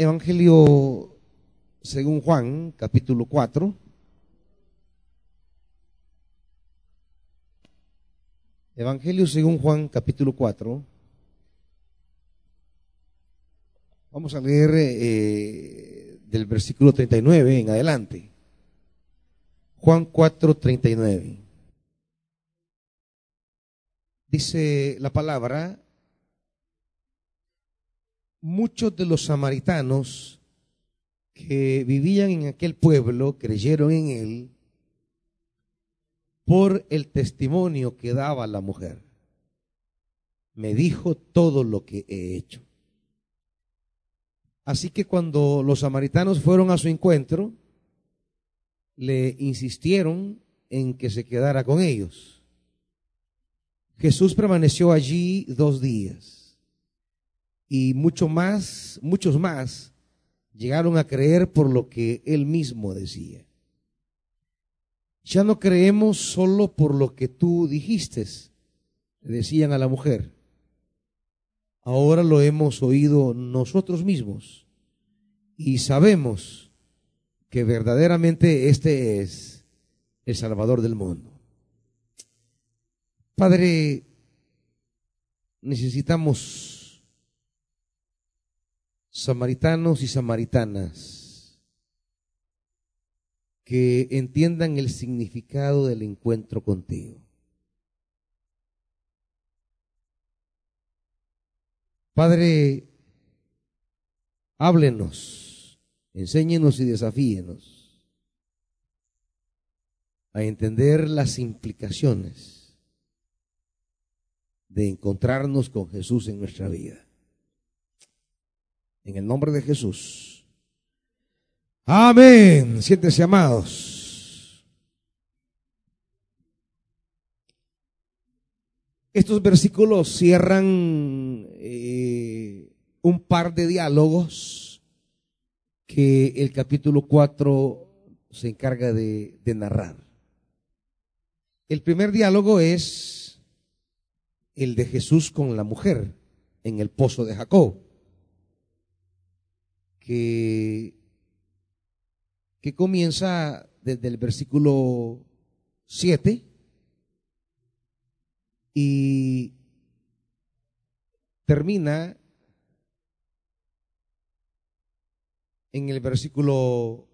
Evangelio según Juan, capítulo 4. Evangelio según Juan, capítulo 4. Vamos a leer eh, del versículo 39 en adelante. Juan 4, 39. Dice la palabra, muchos de los samaritanos que vivían en aquel pueblo creyeron en él por el testimonio que daba la mujer. Me dijo todo lo que he hecho. Así que cuando los samaritanos fueron a su encuentro, le insistieron en que se quedara con ellos. Jesús permaneció allí dos días y mucho más, muchos más llegaron a creer por lo que él mismo decía. Ya no creemos solo por lo que tú dijiste, le decían a la mujer. Ahora lo hemos oído nosotros mismos y sabemos que verdaderamente este es el Salvador del mundo. Padre, necesitamos samaritanos y samaritanas que entiendan el significado del encuentro contigo. Padre, háblenos, enséñenos y desafíenos a entender las implicaciones de encontrarnos con Jesús en nuestra vida. En el nombre de Jesús. Amén. Siéntese amados. Estos versículos cierran eh, un par de diálogos que el capítulo 4 se encarga de, de narrar. El primer diálogo es el de Jesús con la mujer en el pozo de Jacob, que que comienza desde el versículo 7 y termina en el versículo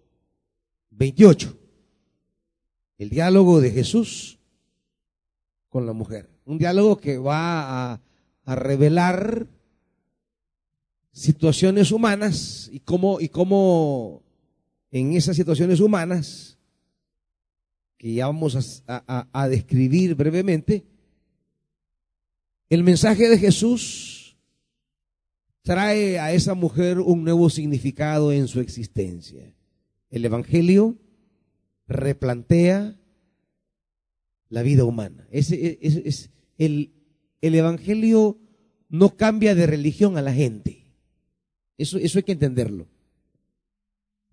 28. El diálogo de Jesús con la mujer. Un diálogo que va a, a revelar situaciones humanas y cómo, y cómo en esas situaciones humanas, que ya vamos a, describir brevemente, el mensaje de Jesús trae a esa mujer un nuevo significado en su existencia. El Evangelio replantea la vida humana. Ese, es, el, Evangelio no cambia de religión a la gente. Eso, eso hay que entenderlo.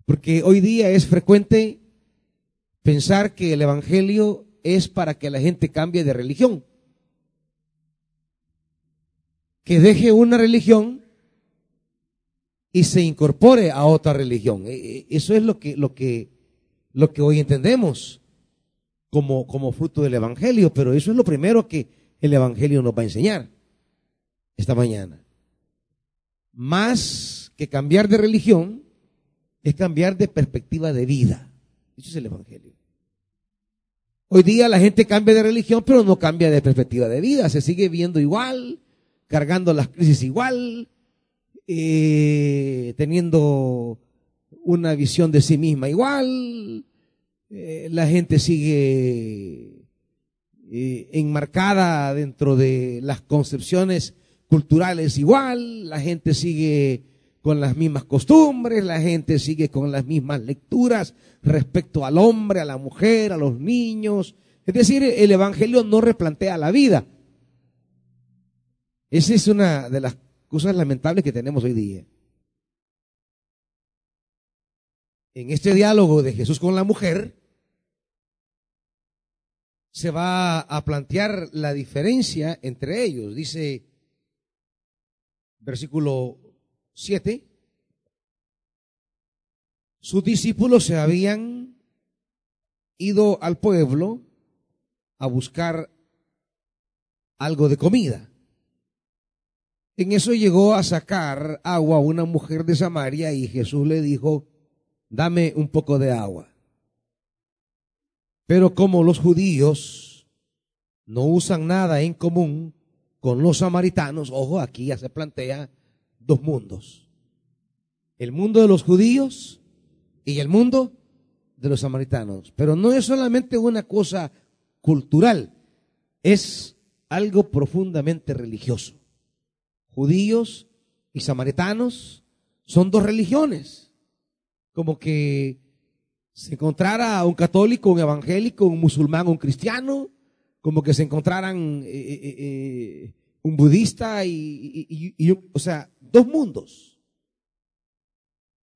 Porque hoy día es frecuente pensar que el Evangelio es para que la gente cambie de religión. Que deje una religión y se incorpore a otra religión. E, e, eso es lo que, lo que, lo que hoy entendemos como, como fruto del Evangelio, pero eso es lo primero que el Evangelio nos va a enseñar esta mañana. Más que cambiar de religión, es cambiar de perspectiva de vida. Eso es el Evangelio. Hoy día la gente cambia de religión, pero no cambia de perspectiva de vida. Se sigue viendo igual, cargando las crisis igual, eh, teniendo una visión de sí misma igual. Eh, la gente sigue eh, enmarcada dentro de las concepciones culturales igual. La gente sigue con las mismas costumbres, la gente sigue con las mismas lecturas respecto al hombre, a la mujer, a los niños. Es decir, el Evangelio no replantea la vida. Esa es una de las cosas lamentables que tenemos hoy día. En este diálogo de Jesús con la mujer, se va a plantear la diferencia entre ellos. Dice, versículo 7, sus discípulos se habían ido al pueblo a buscar algo de comida. En eso llegó a sacar agua una mujer de Samaria y Jesús le dijo, dame un poco de agua. Pero como los judíos no usan nada en común con los samaritanos, ojo, aquí ya se plantea dos mundos. El mundo de los judíos y el mundo de los samaritanos. Pero no es solamente una cosa cultural, es algo profundamente religioso. Judíos y samaritanos son dos religiones. Como que se encontrara un católico, un evangélico, un musulmán, un cristiano, como que se encontraran eh, eh, eh, un budista y, o sea, dos mundos.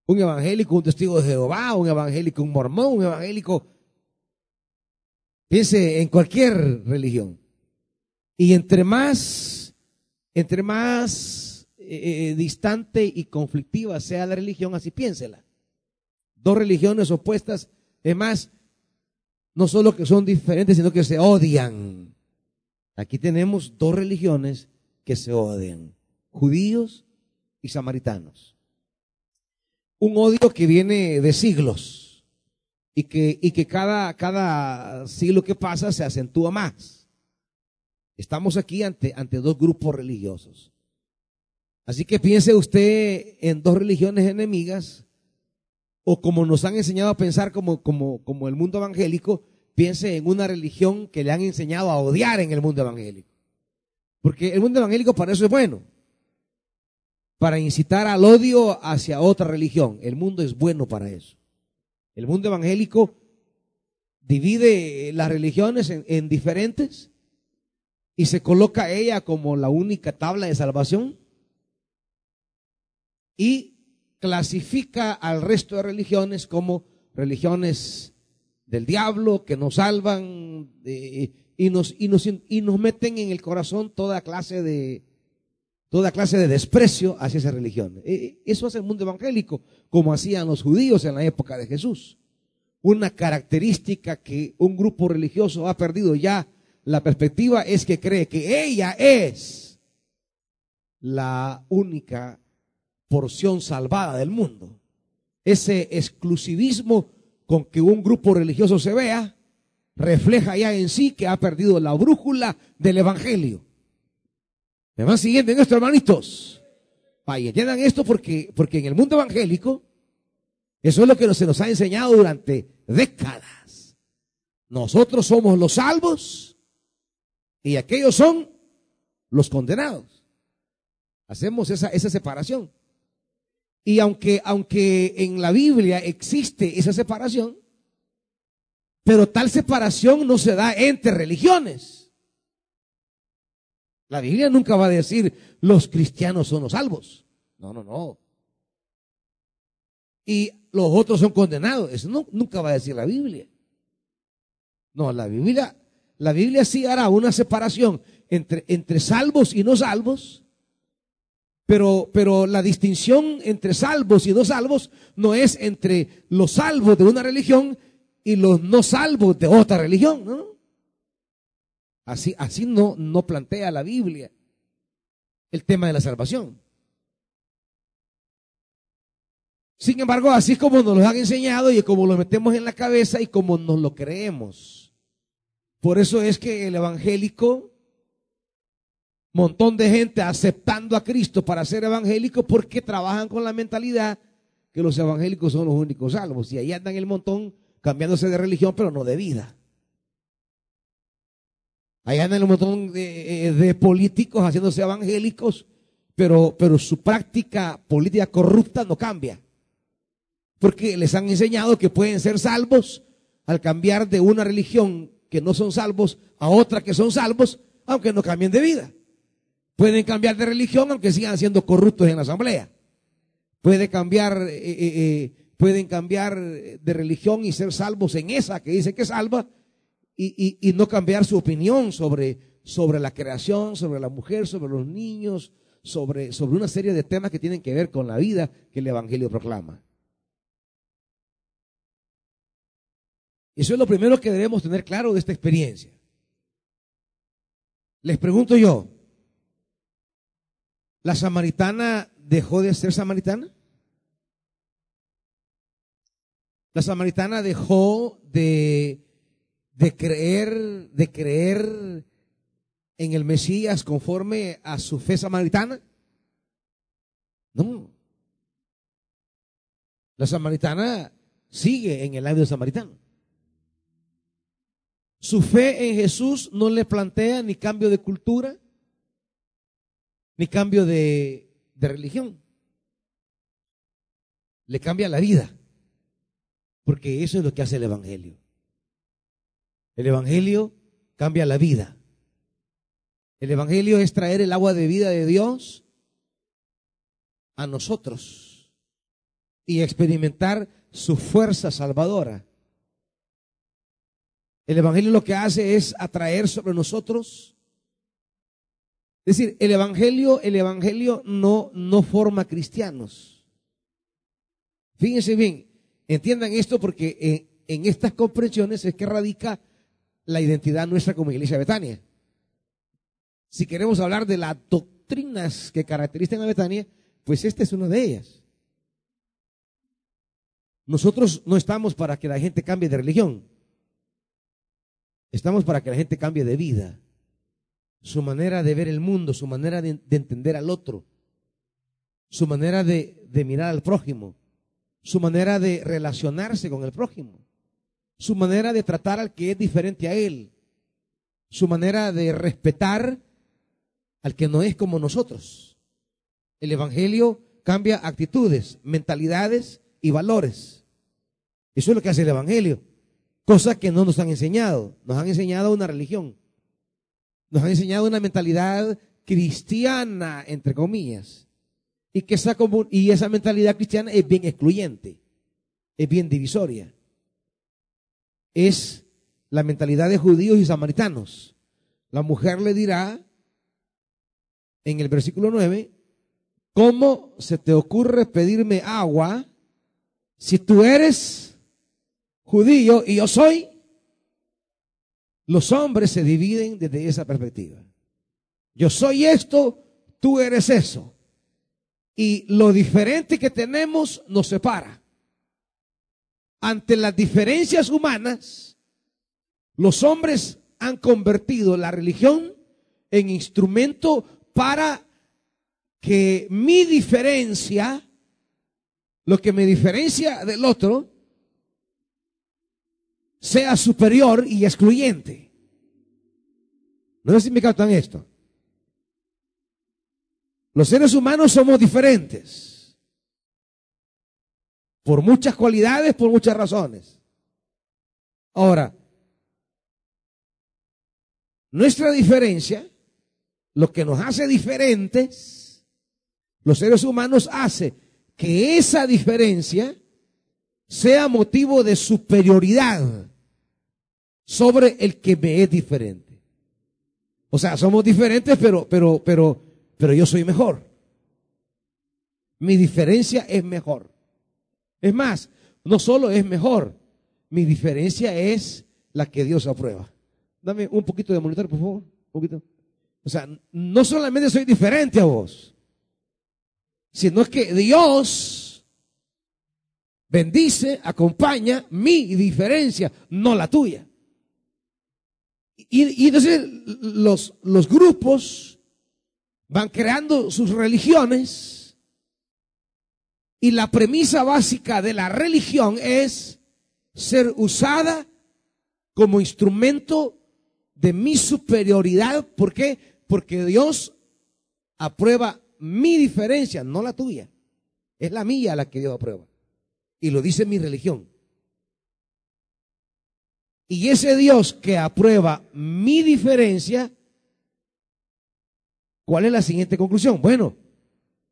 Un evangélico, un testigo de Jehová, un evangélico, un mormón, un evangélico. Piense en cualquier religión. Y entre más, entre más distante y conflictiva sea la religión, así piénsela. Dos religiones opuestas, es más, no solo que son diferentes, sino que se odian. Aquí tenemos dos religiones que se odian, judíos y samaritanos. Un odio que viene de siglos y que, y que cada, cada siglo que pasa se acentúa más. Estamos aquí ante, ante dos grupos religiosos. Así que piense usted en dos religiones enemigas o como nos han enseñado a pensar como, como, como el mundo evangélico, piense en una religión que le han enseñado a odiar en el mundo evangélico. Porque el mundo evangélico para eso es bueno, para incitar al odio hacia otra religión. El mundo es bueno para eso. El mundo evangélico divide las religiones en, en diferentes y se coloca ella como la única tabla de salvación y clasifica al resto de religiones como religiones del diablo que nos salvan y, nos, y, nos, y nos meten en el corazón toda clase de toda clase de desprecio hacia esa religión. E, e, eso es el mundo evangélico, como hacían los judíos en la época de Jesús. Una característica que un grupo religioso ha perdido ya la perspectiva es que cree que ella es la única porción salvada del mundo. Ese exclusivismo con que un grupo religioso se vea refleja ya en sí que ha perdido la brújula del Evangelio. ¿Me van siguiendo en esto, hermanitos? Vaya, entiendan esto porque, porque en el mundo evangélico, eso es lo que se nos ha enseñado durante décadas. Nosotros somos los salvos y aquellos son los condenados. Hacemos esa, esa separación. Y aunque, aunque en la Biblia existe esa separación, pero tal separación no se da entre religiones. La Biblia nunca va a decir los cristianos son los salvos. No, no, no. Y los otros son condenados. Eso no, nunca va a decir la Biblia. No, la Biblia, la Biblia sí hará una separación entre, entre salvos y no salvos pero, pero la distinción entre salvos y no salvos no es entre los salvos de una religión y los no salvos de otra religión, ¿no? Así, así no, no plantea la Biblia el tema de la salvación. Sin embargo, así como nos lo han enseñado y como lo metemos en la cabeza y como nos lo creemos. Por eso es que el evangélico montón de gente aceptando a Cristo para ser evangélico porque trabajan con la mentalidad que los evangélicos son los únicos salvos. Y ahí andan el montón cambiándose de religión, pero no de vida. Ahí andan el montón de, eh, políticos haciéndose evangélicos, pero, pero su práctica política corrupta no cambia. Porque les han enseñado que pueden ser salvos al cambiar de una religión que no son salvos a otra que son salvos, aunque no cambien de vida. Pueden cambiar de religión aunque sigan siendo corruptos en la asamblea. Puede cambiar, eh, eh, eh, pueden cambiar de religión y ser salvos en esa que dice que salva y, y, no cambiar su opinión sobre, sobre la creación, sobre la mujer, sobre los niños, sobre, sobre una serie de temas que tienen que ver con la vida que el Evangelio proclama. Eso es lo primero que debemos tener claro de esta experiencia. Les pregunto yo, ¿la samaritana dejó de ser samaritana? La samaritana dejó de, de creer, de creer en el Mesías conforme a su fe samaritana. No. La samaritana sigue en el labio samaritano. Su fe en Jesús no le plantea ni cambio de cultura, ni cambio de, de religión. Le cambia la vida. Porque eso es lo que hace el Evangelio. El Evangelio cambia la vida. El Evangelio es traer el agua de vida de Dios a nosotros y experimentar su fuerza salvadora. El Evangelio lo que hace es atraer sobre nosotros. Es decir, el Evangelio, el Evangelio no, no forma cristianos. Fíjense bien, entiendan esto porque en, estas comprensiones es que radica la identidad nuestra como iglesia de Betania. Si queremos hablar de las doctrinas que caracterizan a Betania, pues esta es una de ellas. Nosotros no estamos para que la gente cambie de religión. Estamos para que la gente cambie de vida. Su manera de ver el mundo, su manera de, entender al otro, su manera de, de mirar al prójimo, su manera de relacionarse con el prójimo, su manera de tratar al que es diferente a él, su manera de respetar al que no es como nosotros. El Evangelio cambia actitudes, mentalidades y valores. Eso es lo que hace el Evangelio. Cosa que no nos han enseñado. Nos han enseñado una religión. Nos han enseñado una mentalidad cristiana, entre comillas. Y, que esa, y esa mentalidad cristiana es bien excluyente. Es bien divisoria. Es la mentalidad de judíos y samaritanos. La mujer le dirá en el versículo 9, ¿cómo se te ocurre pedirme agua si tú eres judío y yo soy, los hombres se dividen desde esa perspectiva. Yo soy esto, tú eres eso. Y lo diferente que tenemos nos separa. Ante las diferencias humanas, los hombres han convertido la religión en instrumento para que mi diferencia, lo que me diferencia del otro, sea superior y excluyente. No sé si me captan esto. Los seres humanos somos diferentes. Por muchas cualidades, por muchas razones. Ahora, nuestra diferencia, lo que nos hace diferentes, los seres humanos hace que esa diferencia sea motivo de superioridad sobre el que me es diferente. O sea, somos diferentes, pero, pero, pero, pero yo soy mejor. Mi diferencia es mejor. Es más, no solo es mejor, mi diferencia es la que Dios aprueba. Dame un poquito de monitor, por favor. Un poquito. O sea, no solamente soy diferente a vos, sino que Dios bendice, acompaña mi diferencia, no la tuya. Y, entonces los, los grupos van creando sus religiones y la premisa básica de la religión es ser usada como instrumento de mi superioridad. ¿Por qué? Porque Dios aprueba mi diferencia, no la tuya. Es la mía la que Dios aprueba. Y lo dice mi religión. Y ese Dios que aprueba mi diferencia, ¿cuál es la siguiente conclusión? Bueno,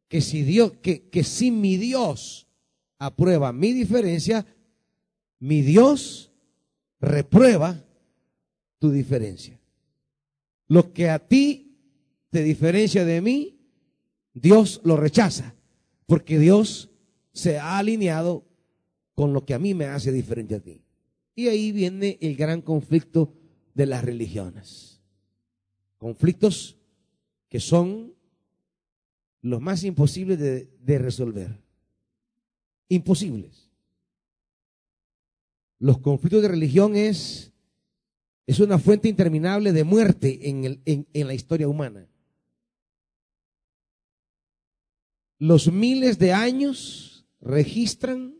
que si Dios, que, que si mi Dios aprueba mi diferencia, mi Dios reprueba tu diferencia. Lo que a ti te diferencia de mí, Dios lo rechaza, porque Dios se ha alineado con lo que a mí me hace diferente a ti. Y ahí viene el gran conflicto de las religiones. Conflictos que son los más imposibles de, resolver. Imposibles. Los conflictos de religión es, es una fuente interminable de muerte en, el, en, en la historia humana. Los miles de años registran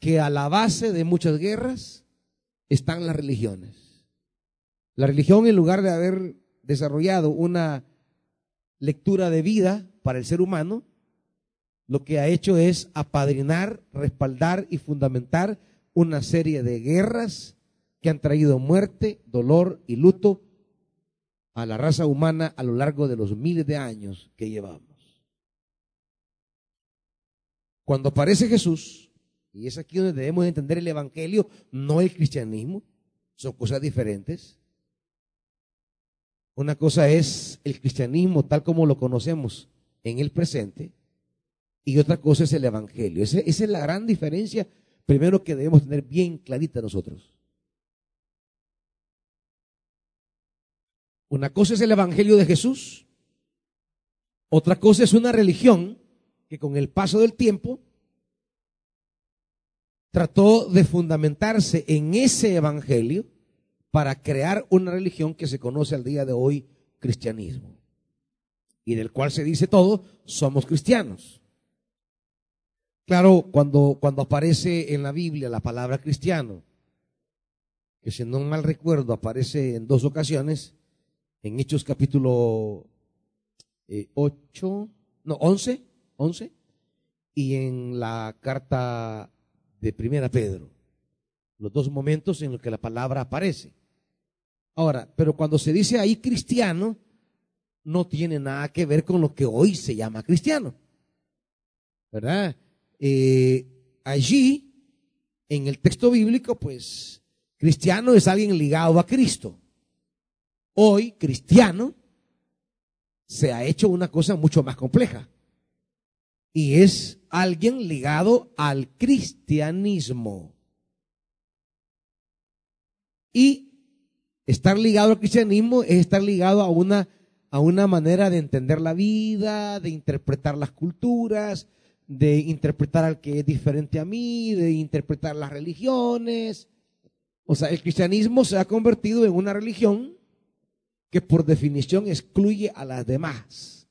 que a la base de muchas guerras están las religiones. La religión, en lugar de haber desarrollado una lectura de vida para el ser humano, lo que ha hecho es apadrinar, respaldar y fundamentar una serie de guerras que han traído muerte, dolor y luto a la raza humana a lo largo de los miles de años que llevamos. Cuando aparece Jesús, y es aquí donde debemos entender el Evangelio, no el cristianismo, son cosas diferentes. Una cosa es el cristianismo tal como lo conocemos en el presente, y otra cosa es el Evangelio. Esa, esa es la gran diferencia, primero que debemos tener bien clarita nosotros. Una cosa es el Evangelio de Jesús, otra cosa es una religión que con el paso del tiempo trató de fundamentarse en ese evangelio para crear una religión que se conoce al día de hoy cristianismo y del cual se dice todo, somos cristianos. Claro, cuando, cuando aparece en la Biblia la palabra cristiano, que si no mal recuerdo aparece en dos ocasiones, en Hechos capítulo 8, eh, no, 11, 11, y en la carta de Primera Pedro. Los dos momentos en los que la palabra aparece. Ahora, pero cuando se dice ahí cristiano, no tiene nada que ver con lo que hoy se llama cristiano. ¿Verdad? Eh, allí, en el texto bíblico, pues, cristiano es alguien ligado a Cristo. Hoy, cristiano se ha hecho una cosa mucho más compleja y es alguien ligado al cristianismo. Y estar ligado al cristianismo es estar ligado a una, a una manera de entender la vida, de interpretar las culturas, de interpretar al que es diferente a mí, de interpretar las religiones. O sea, el cristianismo se ha convertido en una religión que por definición excluye a las demás.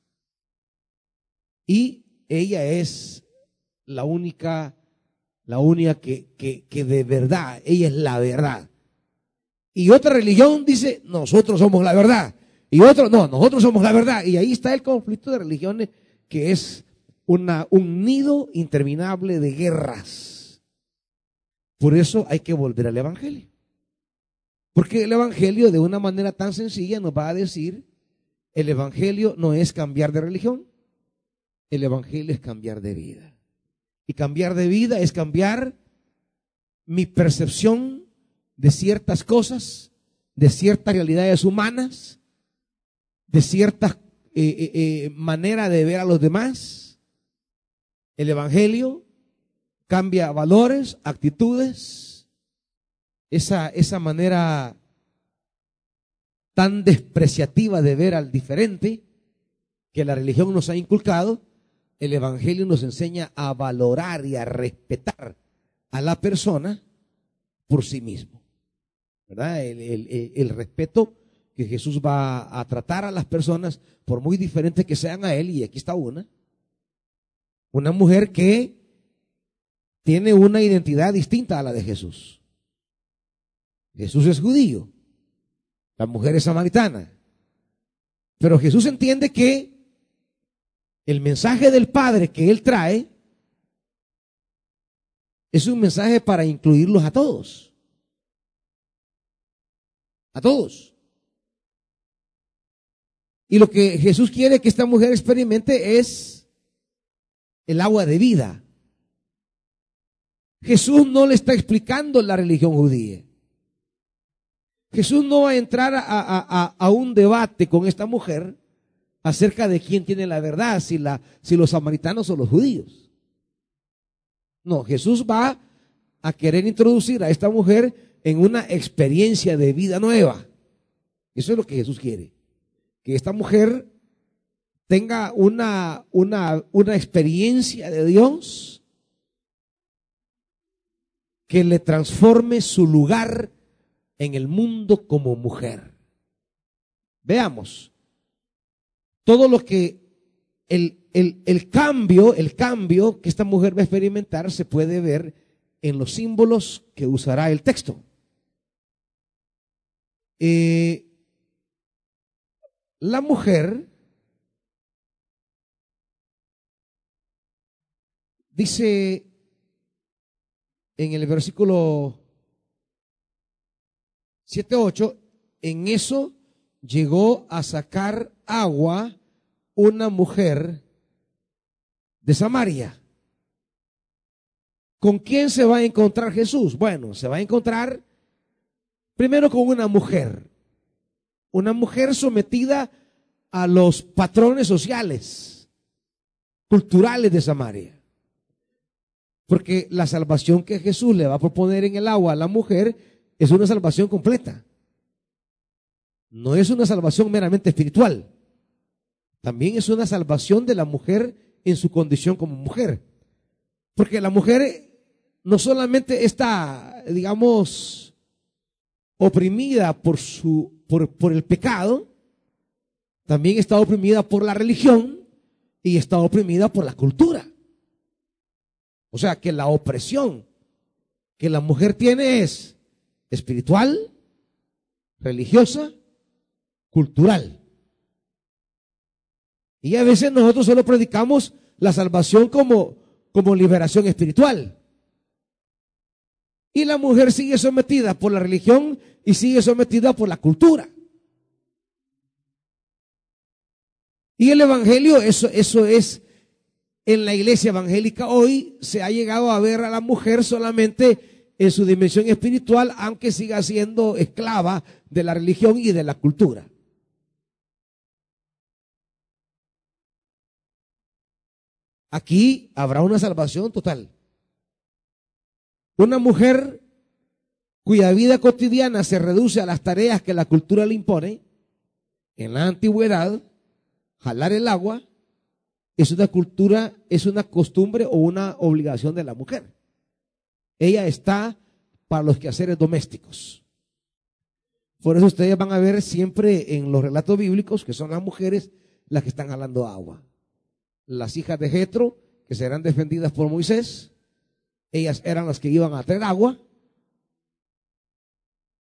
Y ella es la única, la única que, que, de verdad, ella es la verdad. Y otra religión dice, nosotros somos la verdad. Y otro, no, nosotros somos la verdad. Y ahí está el conflicto de religiones que es una, un nido interminable de guerras. Por eso hay que volver al Evangelio. Porque el Evangelio de una manera tan sencilla nos va a decir, el Evangelio no es cambiar de religión, el Evangelio es cambiar de vida. Y cambiar de vida es cambiar mi percepción de ciertas cosas, de ciertas realidades humanas, de ciertas eh, eh, eh, maneras de ver a los demás. El Evangelio cambia valores, actitudes, esa, esa manera tan despreciativa de ver al diferente que la religión nos ha inculcado, el Evangelio nos enseña a valorar y a respetar a la persona por sí mismo. ¿Verdad? El, respeto que Jesús va a tratar a las personas, por muy diferentes que sean a Él, y aquí está una. Una mujer que tiene una identidad distinta a la de Jesús. Jesús es judío, la mujer es samaritana. Pero Jesús entiende que el mensaje del Padre que Él trae es un mensaje para incluirlos a todos. A todos. Y lo que Jesús quiere que esta mujer experimente es el agua de vida. Jesús no le está explicando la religión judía. Jesús no va a entrar a, un debate con esta mujer acerca de quién tiene la verdad, si, la, si los samaritanos o los judíos. No, Jesús va a querer introducir a esta mujer en una experiencia de vida nueva. Eso es lo que Jesús quiere. Que esta mujer tenga una, una, una experiencia de Dios que le transforme su lugar en el mundo como mujer. Veamos, todo lo que el, el, el, cambio, el cambio que esta mujer va a experimentar se puede ver en los símbolos que usará el texto. Eh, la mujer dice en el versículo 7-8, en eso llegó a sacar agua una mujer de Samaria. ¿Con quién se va a encontrar Jesús? Bueno, se va a encontrar primero con una mujer, una mujer sometida a los patrones sociales, culturales de Samaria. Porque la salvación que Jesús le va a proponer en el agua a la mujer es una salvación completa. No es una salvación meramente espiritual. También es una salvación de la mujer en su condición como mujer. Porque la mujer no solamente está, digamos, oprimida por, su, por, por el pecado, también está oprimida por la religión y está oprimida por la cultura. O sea que la opresión que la mujer tiene es espiritual, religiosa, cultural. Y a veces nosotros solo predicamos la salvación como, como liberación espiritual. Y la mujer sigue sometida por la religión y sigue sometida por la cultura. Y el Evangelio, eso, eso es, en la iglesia evangélica hoy se ha llegado a ver a la mujer solamente en su dimensión espiritual, aunque siga siendo esclava de la religión y de la cultura. Aquí habrá una salvación total. Una mujer cuya vida cotidiana se reduce a las tareas que la cultura le impone, en la antigüedad, jalar el agua es una cultura, es una costumbre o una obligación de la mujer. Ella está para los quehaceres domésticos. Por eso ustedes van a ver siempre en los relatos bíblicos que son las mujeres las que están jalando agua. Las hijas de Jetro, que serán defendidas por Moisés, ellas eran las que iban a traer agua.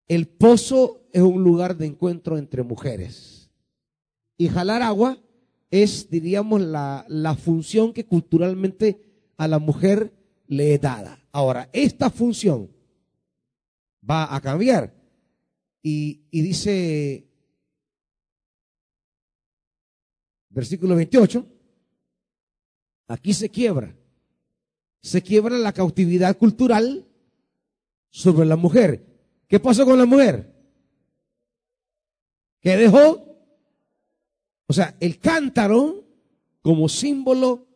El pozo es un lugar de encuentro entre mujeres. Y jalar agua es, diríamos, la, la función que culturalmente a la mujer le es dada. Ahora, esta función va a cambiar. Y, y dice, versículo 28, aquí se quiebra se quiebra la cautividad cultural sobre la mujer. ¿Qué pasó con la mujer? ¿Qué dejó? O sea, el cántaro como símbolo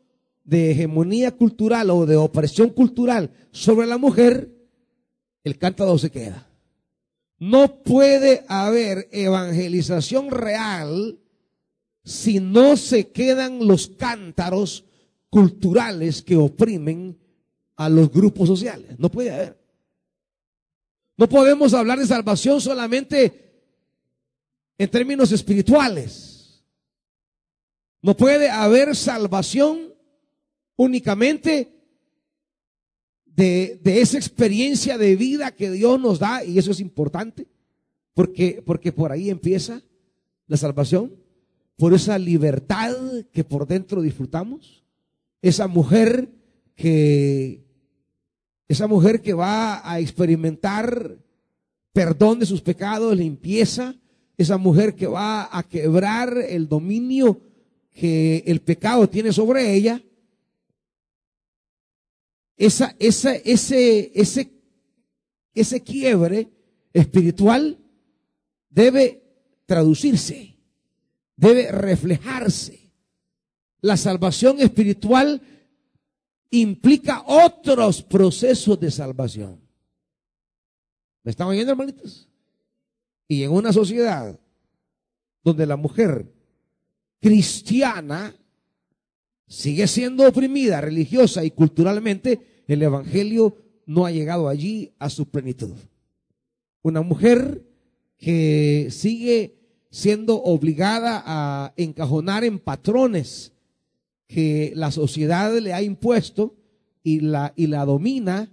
de hegemonía cultural o de opresión cultural sobre la mujer, el cántaro se queda. No puede haber evangelización real si no se quedan los cántaros culturales que oprimen a los grupos sociales. No puede haber. No podemos hablar de salvación solamente en términos espirituales. No puede haber salvación únicamente de, de, esa experiencia de vida que Dios nos da, y eso es importante, porque, porque por ahí empieza la salvación, por esa libertad que por dentro disfrutamos esa mujer que, esa mujer que va a experimentar perdón de sus pecados, limpieza, esa mujer que va a quebrar el dominio que el pecado tiene sobre ella, esa, esa, ese, ese, ese quiebre espiritual debe traducirse, debe reflejarse la salvación espiritual implica otros procesos de salvación. ¿Me están oyendo, hermanitos? Y en una sociedad donde la mujer cristiana sigue siendo oprimida religiosa y culturalmente, el Evangelio no ha llegado allí a su plenitud. Una mujer que sigue siendo obligada a encajonar en patrones que la sociedad le ha impuesto y la, y la domina,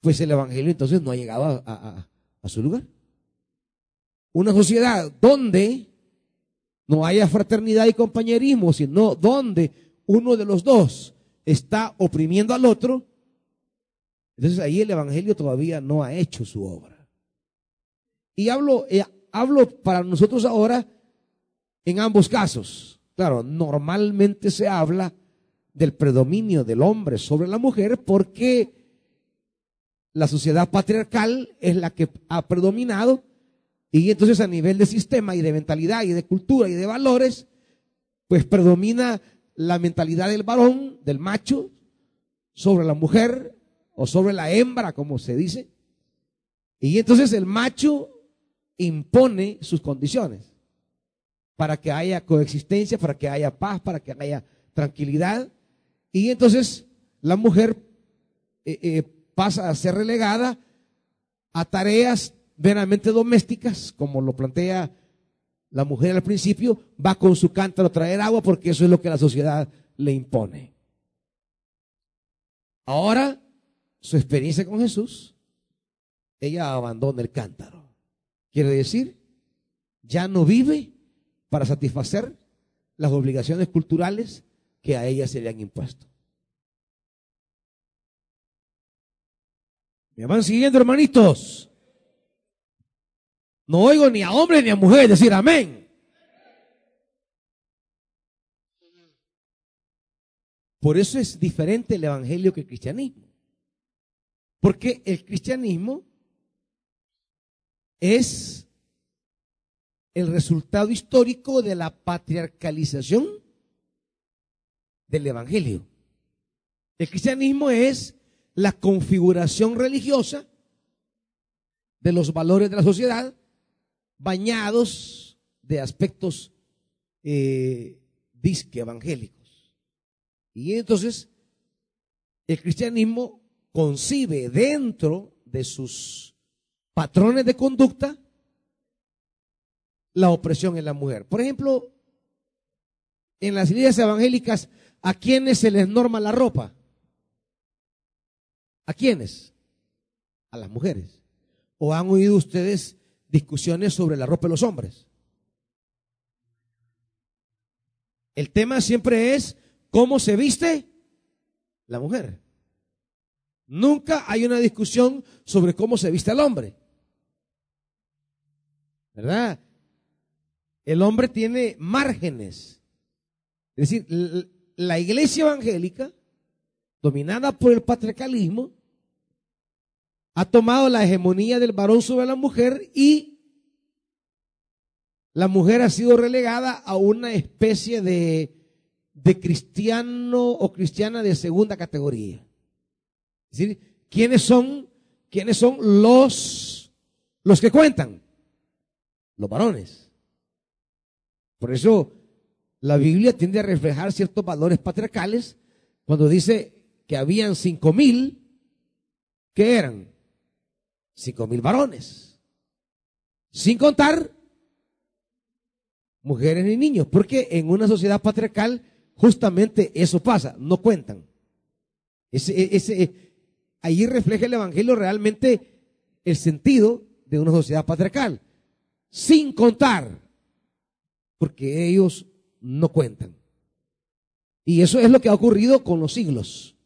pues el Evangelio entonces no ha llegado a, a su lugar. Una sociedad donde no haya fraternidad y compañerismo, sino donde uno de los dos está oprimiendo al otro, entonces ahí el Evangelio todavía no ha hecho su obra. Y hablo, eh, hablo para nosotros ahora en ambos casos. Claro, normalmente se habla del predominio del hombre sobre la mujer porque la sociedad patriarcal es la que ha predominado y entonces a nivel de sistema y de mentalidad y de cultura y de valores, pues predomina la mentalidad del varón, del macho, sobre la mujer o sobre la hembra, como se dice. Y entonces el macho impone sus condiciones para que haya coexistencia, para que haya paz, para que haya tranquilidad. Y entonces la mujer eh, eh, pasa a ser relegada a tareas veramente domésticas, como lo plantea la mujer al principio, va con su cántaro a traer agua porque eso es lo que la sociedad le impone. Ahora, su experiencia con Jesús, ella abandona el cántaro. Quiere decir, ya no vive para satisfacer las obligaciones culturales que a ella se le han impuesto. ¿Me van siguiendo, hermanitos? No oigo ni a hombres ni a mujeres decir amén. Por eso es diferente el evangelio que el cristianismo. Porque el cristianismo es el resultado histórico de la patriarcalización del Evangelio. El cristianismo es la configuración religiosa de los valores de la sociedad bañados de aspectos eh, disque evangélicos. Y entonces el cristianismo concibe dentro de sus patrones de conducta la opresión en la mujer. Por ejemplo, en las iglesias evangélicas, ¿a quiénes se les norma la ropa? ¿A quiénes? A las mujeres. ¿O han oído ustedes discusiones sobre la ropa de los hombres? El tema siempre es cómo se viste la mujer. Nunca hay una discusión sobre cómo se viste el hombre. ¿Verdad? El hombre tiene márgenes. Es decir, la iglesia evangélica, dominada por el patriarcalismo, ha tomado la hegemonía del varón sobre la mujer y la mujer ha sido relegada a una especie de, de cristiano o cristiana de segunda categoría. Es decir, ¿quiénes son, quiénes son los, los que cuentan? Los varones. Por eso la Biblia tiende a reflejar ciertos valores patriarcales cuando dice que habían cinco mil, que eran cinco mil varones, sin contar mujeres ni niños, porque en una sociedad patriarcal justamente eso pasa, no cuentan. Ese, ese, ahí refleja el Evangelio realmente el sentido de una sociedad patriarcal, sin contar porque ellos no cuentan. Y eso es lo que ha ocurrido con los siglos.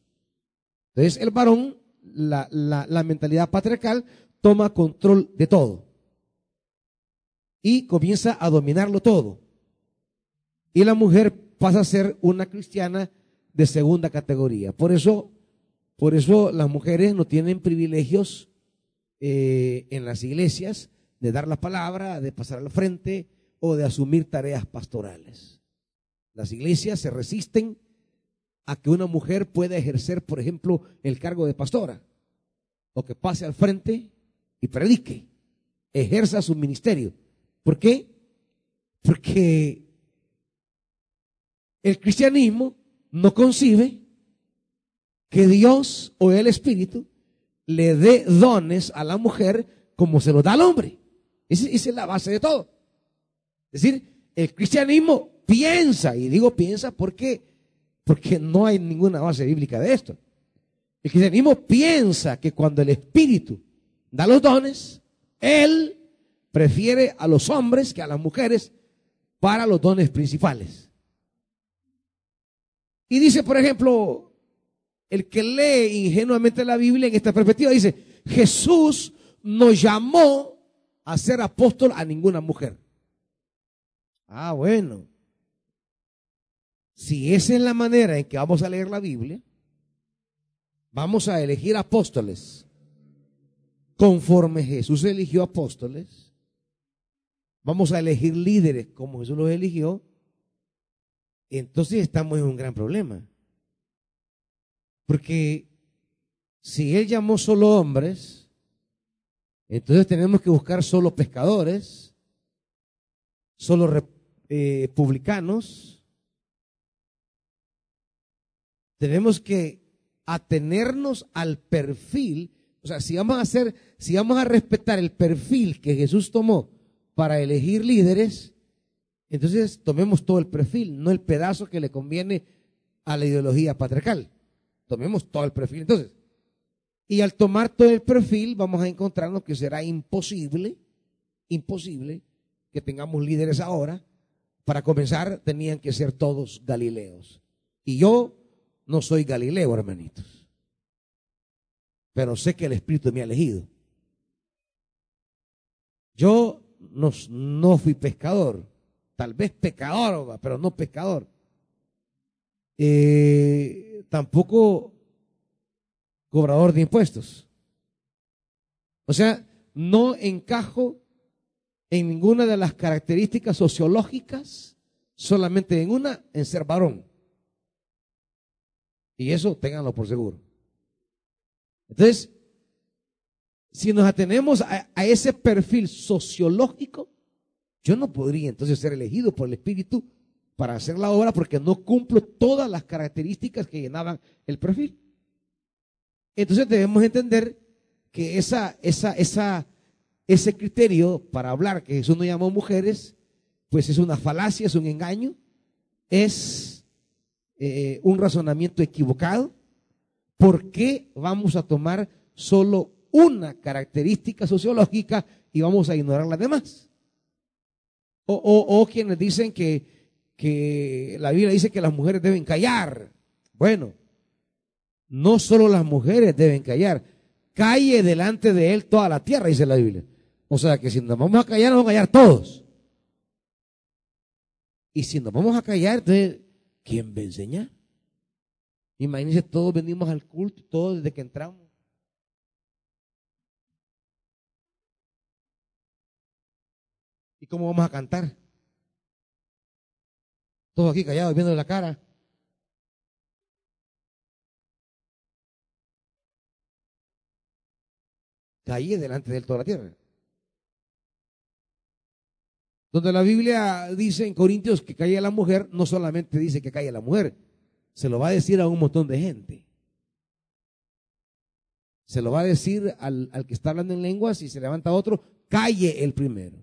Entonces el varón, la, la, mentalidad patriarcal, toma control de todo. Y comienza a dominarlo todo. Y la mujer pasa a ser una cristiana de segunda categoría. Por eso, por eso las mujeres no tienen privilegios eh, en las iglesias de dar la palabra, de pasar al frente, o de asumir tareas pastorales. Las iglesias se resisten a que una mujer pueda ejercer, por ejemplo, el cargo de pastora, o que pase al frente y predique, ejerza su ministerio. ¿Por qué? Porque el cristianismo no concibe que Dios o el Espíritu le dé dones a la mujer como se los da al hombre. Esa, es la base de todo. Es decir, el cristianismo piensa, y digo piensa porque, porque no hay ninguna base bíblica de esto. El cristianismo piensa que cuando el Espíritu da los dones, Él prefiere a los hombres que a las mujeres para los dones principales. Y dice, por ejemplo, el que lee ingenuamente la Biblia en esta perspectiva, dice, Jesús no llamó a ser apóstol a ninguna mujer. Ah, bueno. Si esa es la manera en que vamos a leer la Biblia, vamos a elegir apóstoles conforme Jesús eligió apóstoles. Vamos a elegir líderes como Jesús los eligió. Entonces estamos en un gran problema. Porque si Él llamó solo hombres, entonces tenemos que buscar solo pescadores, solo eh, publicanos. Tenemos que atenernos al perfil, o sea, si vamos a hacer, si vamos a respetar el perfil que Jesús tomó para elegir líderes, entonces tomemos todo el perfil, no el pedazo que le conviene a la ideología patriarcal. Tomemos todo el perfil. Entonces, y al tomar todo el perfil, vamos a encontrarnos que será imposible, imposible que tengamos líderes ahora. Para comenzar, tenían que ser todos galileos. Y yo no soy galileo, hermanitos. Pero sé que el Espíritu me ha elegido. Yo no, no fui pescador, tal vez pecador, pero no pescador. Eh, tampoco cobrador de impuestos. O sea, no encajo en ninguna de las características sociológicas, solamente en una, en ser varón. Y eso ténganlo por seguro. Entonces, si nos atenemos a, a, ese perfil sociológico, yo no podría entonces ser elegido por el Espíritu para hacer la obra porque no cumplo todas las características que llenaban el perfil. Entonces debemos entender que esa, esa, esa, ese criterio para hablar que Jesús no llamó mujeres, pues es una falacia, es un engaño, es eh, un razonamiento equivocado. ¿Por qué vamos a tomar solo una característica sociológica y vamos a ignorar las demás? O, quienes dicen que la Biblia dice que las mujeres deben callar. Bueno, no solo las mujeres deben callar, calle delante de él toda la tierra, dice la Biblia. O sea que si nos vamos a callar, nos vamos a callar todos. Y si nos vamos a callar, entonces, ¿quién va a enseñar? Imagínense, todos venimos al culto, todos desde que entramos. ¿Y cómo vamos a cantar? Todos aquí callados, viendo la cara. Caí delante de él toda la tierra. Donde la Biblia dice en Corintios que cae la mujer, no solamente dice que cae la mujer, se lo va a decir a un montón de gente. Se lo va a decir al, al que está hablando en lenguas y se levanta otro, calle el primero.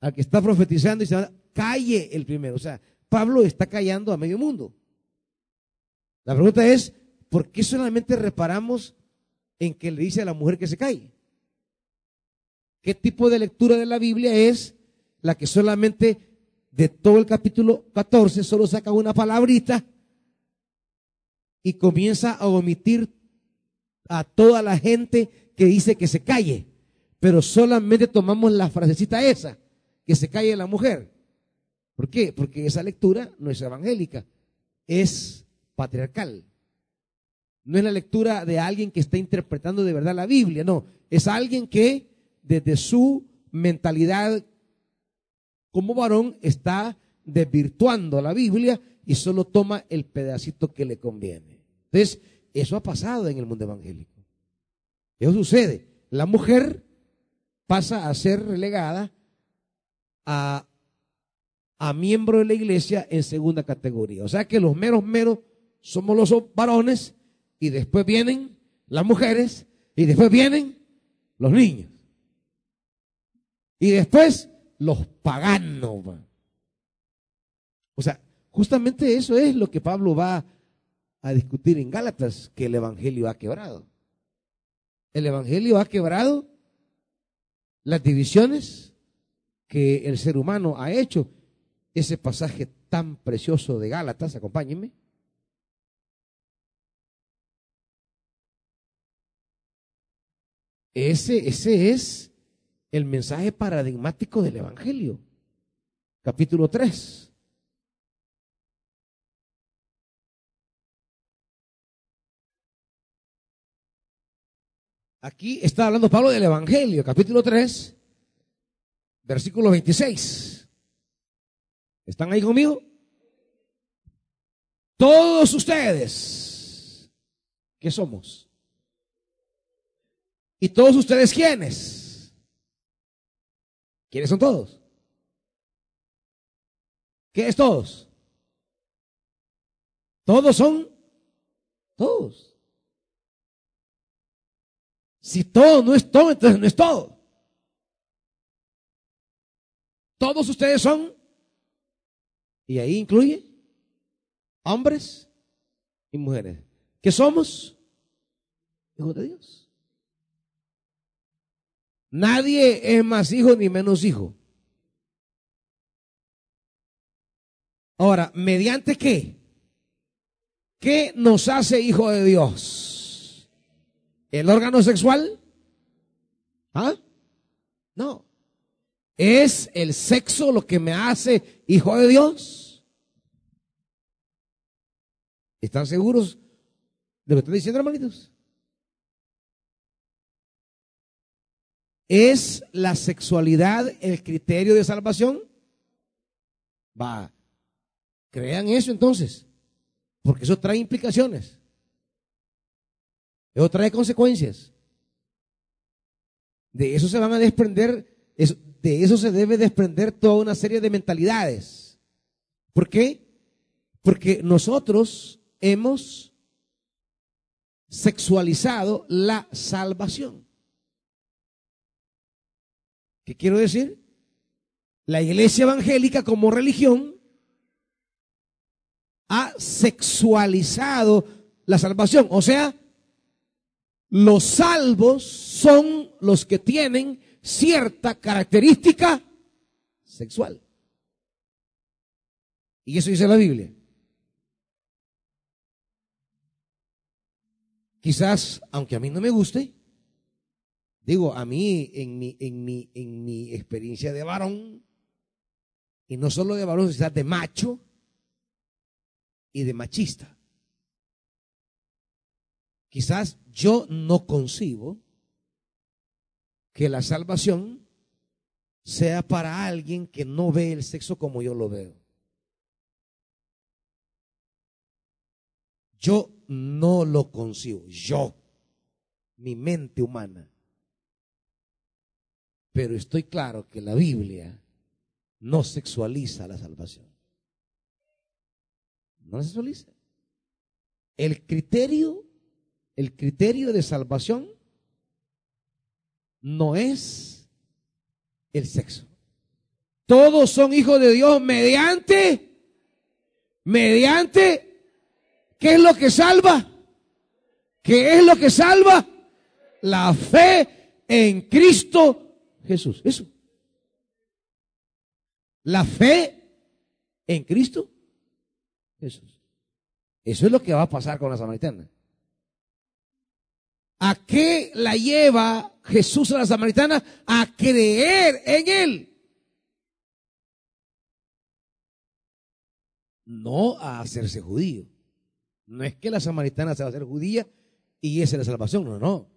Al que está profetizando y se va, calle el primero. O sea, Pablo está callando a medio mundo. La pregunta es, ¿por qué solamente reparamos en que le dice a la mujer que se calle? ¿Qué tipo de lectura de la Biblia es la que solamente de todo el capítulo 14 solo saca una palabrita y comienza a omitir a toda la gente que dice que se calle? Pero solamente tomamos la frasecita esa, que se calle la mujer. ¿Por qué? Porque esa lectura no es evangélica, es patriarcal. No es la lectura de alguien que está interpretando de verdad la Biblia, no, es alguien que desde su mentalidad como varón está desvirtuando la Biblia y solo toma el pedacito que le conviene. Entonces, eso ha pasado en el mundo evangélico. Eso sucede. La mujer pasa a ser relegada a, a miembro de la iglesia en segunda categoría. O sea que los meros meros somos los varones y después vienen las mujeres y después vienen los niños. Y después los paganos. O sea, justamente eso es lo que Pablo va a discutir en Gálatas, que el Evangelio ha quebrado. El Evangelio ha quebrado las divisiones que el ser humano ha hecho. Ese pasaje tan precioso de Gálatas, acompáñenme. Ese, ese es el mensaje paradigmático del Evangelio. Capítulo 3. Aquí está hablando Pablo del Evangelio, capítulo 3, versículo 26. ¿Están ahí conmigo? Todos ustedes, ¿qué somos? ¿Y todos ustedes quiénes? ¿Quiénes son todos? ¿Qué es todos? Todos son todos. Si todo no es todo, entonces no es todo. Todos ustedes son, y ahí incluye hombres y mujeres. ¿Qué somos? Hijos de Dios. Nadie es más hijo ni menos hijo. Ahora, ¿mediante qué? ¿Qué nos hace hijo de Dios? ¿El órgano sexual? ¿Ah? No. ¿Es el sexo lo que me hace hijo de Dios? ¿Están seguros de lo que estoy diciendo, hermanitos? ¿Es la sexualidad el criterio de salvación? Va, crean eso entonces, porque eso trae implicaciones, eso trae consecuencias. De eso se van a desprender, de eso se debe desprender toda una serie de mentalidades. ¿Por qué? Porque nosotros hemos sexualizado la salvación. ¿Qué quiero decir? La iglesia evangélica como religión ha sexualizado la salvación. O sea, los salvos son los que tienen cierta característica sexual. Y eso dice la Biblia. Quizás, aunque a mí no me guste, Digo, a mí, en mi, en mi, en mi experiencia de varón, y no solo de varón, sino de macho y de machista. Quizás yo no concibo que la salvación sea para alguien que no ve el sexo como yo lo veo. Yo no lo concibo, yo, mi mente humana. Pero estoy claro que la Biblia no sexualiza la salvación. No la sexualiza. El criterio, el criterio de salvación no es el sexo. Todos son hijos de Dios mediante, mediante, ¿qué es lo que salva? ¿Qué es lo que salva? La fe en Cristo Jesús. Eso. La fe en Cristo Jesús. Eso es lo que va a pasar con la samaritana. ¿A qué la lleva Jesús a la samaritana? A creer en Él. No a hacerse judío. No es que la samaritana se va a hacer judía y esa es la salvación. No, no.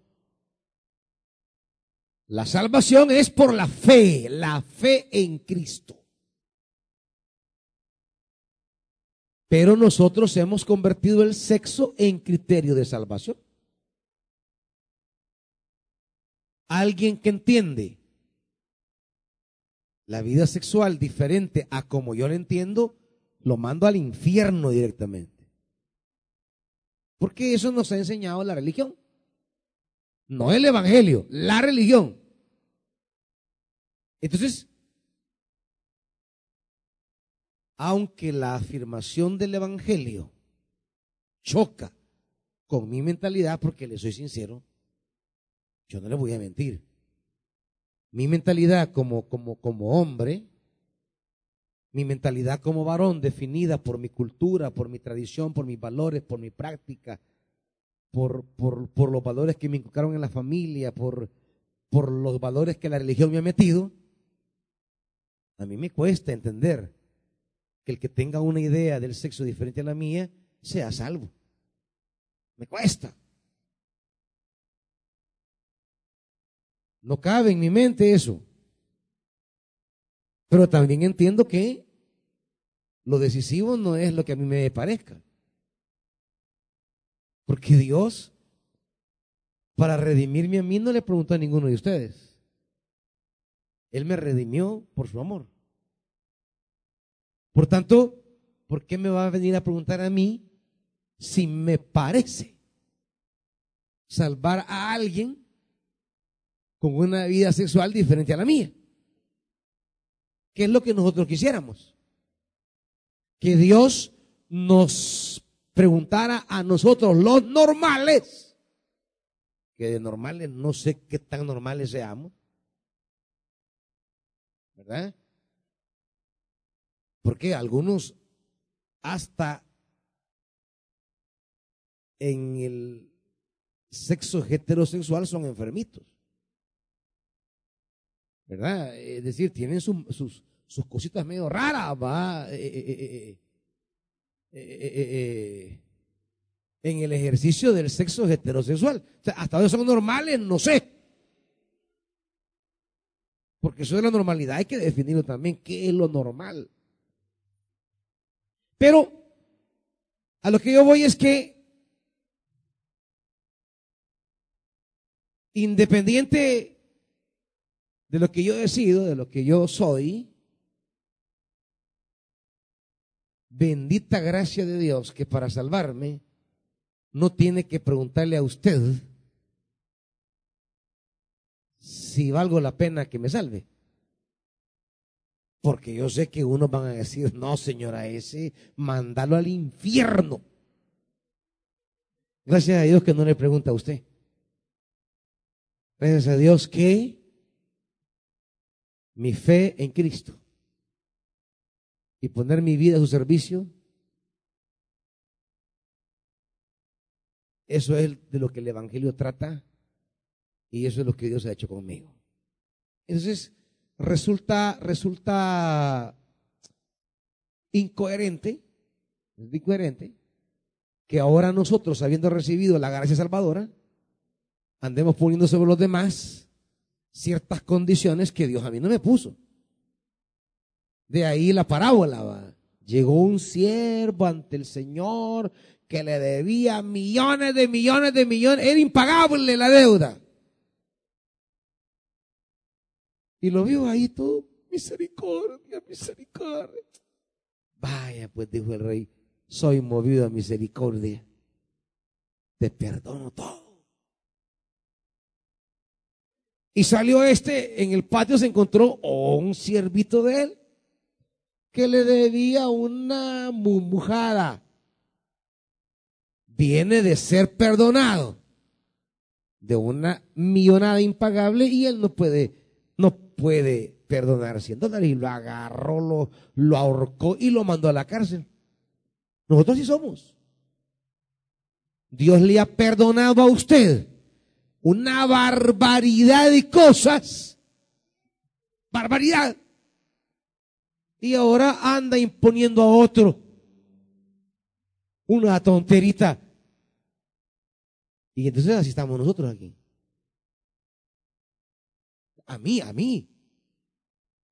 La salvación es por la fe, la fe en Cristo. Pero nosotros hemos convertido el sexo en criterio de salvación. Alguien que entiende la vida sexual diferente a como yo la entiendo, lo mando al infierno directamente. Porque eso nos ha enseñado la religión. No el evangelio, la religión. Entonces, aunque la afirmación del Evangelio choca con mi mentalidad, porque le soy sincero, yo no le voy a mentir. Mi mentalidad como, como, como hombre, mi mentalidad como varón definida por mi cultura, por mi tradición, por mis valores, por mi práctica, por, por, por los valores que me inculcaron en la familia, por, por los valores que la religión me ha metido, a mí me cuesta entender que el que tenga una idea del sexo diferente a la mía sea salvo. Me cuesta. No cabe en mi mente eso. Pero también entiendo que lo decisivo no es lo que a mí me parezca. Porque Dios, para redimirme a mí, no le preguntó a ninguno de ustedes. Él me redimió por su amor. Por tanto, ¿por qué me va a venir a preguntar a mí si me parece salvar a alguien con una vida sexual diferente a la mía? ¿Qué es lo que nosotros quisiéramos? Que Dios nos preguntara a nosotros los normales, que de normales no sé qué tan normales seamos, ¿verdad? Porque algunos hasta en el sexo heterosexual son enfermitos. ¿Verdad? Es decir, tienen sus, sus, cositas medio raras, va. Eh, eh, eh, en el ejercicio del sexo heterosexual. Hasta hoy son normales, no sé. Porque eso de la normalidad hay que definirlo también. ¿Qué es lo normal? Pero a lo que yo voy es que independiente de lo que yo decido, de lo que yo soy, bendita gracia de Dios que para salvarme no tiene que preguntarle a usted si valgo la pena que me salve. Porque yo sé que unos van a decir, no, señora, ese, mándalo al infierno. Gracias a Dios que no le pregunta a usted. Gracias a Dios que mi fe en Cristo y poner mi vida a su servicio, eso es de lo que el Evangelio trata y eso es lo que Dios ha hecho conmigo. Entonces, resulta, resulta incoherente, incoherente, que ahora nosotros, habiendo recibido la gracia salvadora, andemos poniendo sobre los demás ciertas condiciones que Dios a mí no me puso. De ahí la parábola. Llegó un siervo ante el Señor que le debía millones de millones de millones. Era impagable la deuda. Y lo vio ahí todo, misericordia, misericordia. Vaya, pues dijo el rey, soy movido a misericordia. Te perdono todo. Y salió este, en el patio se encontró un siervito de él que le debía una mumujada. Viene de ser perdonado de una millonada impagable y él no puede, no puede perdonar 100 dólares y lo agarró, lo, lo ahorcó y lo mandó a la cárcel. Nosotros sí somos. Dios le ha perdonado a usted una barbaridad de cosas. Barbaridad. Y ahora anda imponiendo a otro una tonterita. Y entonces así estamos nosotros aquí. A mí, a mí.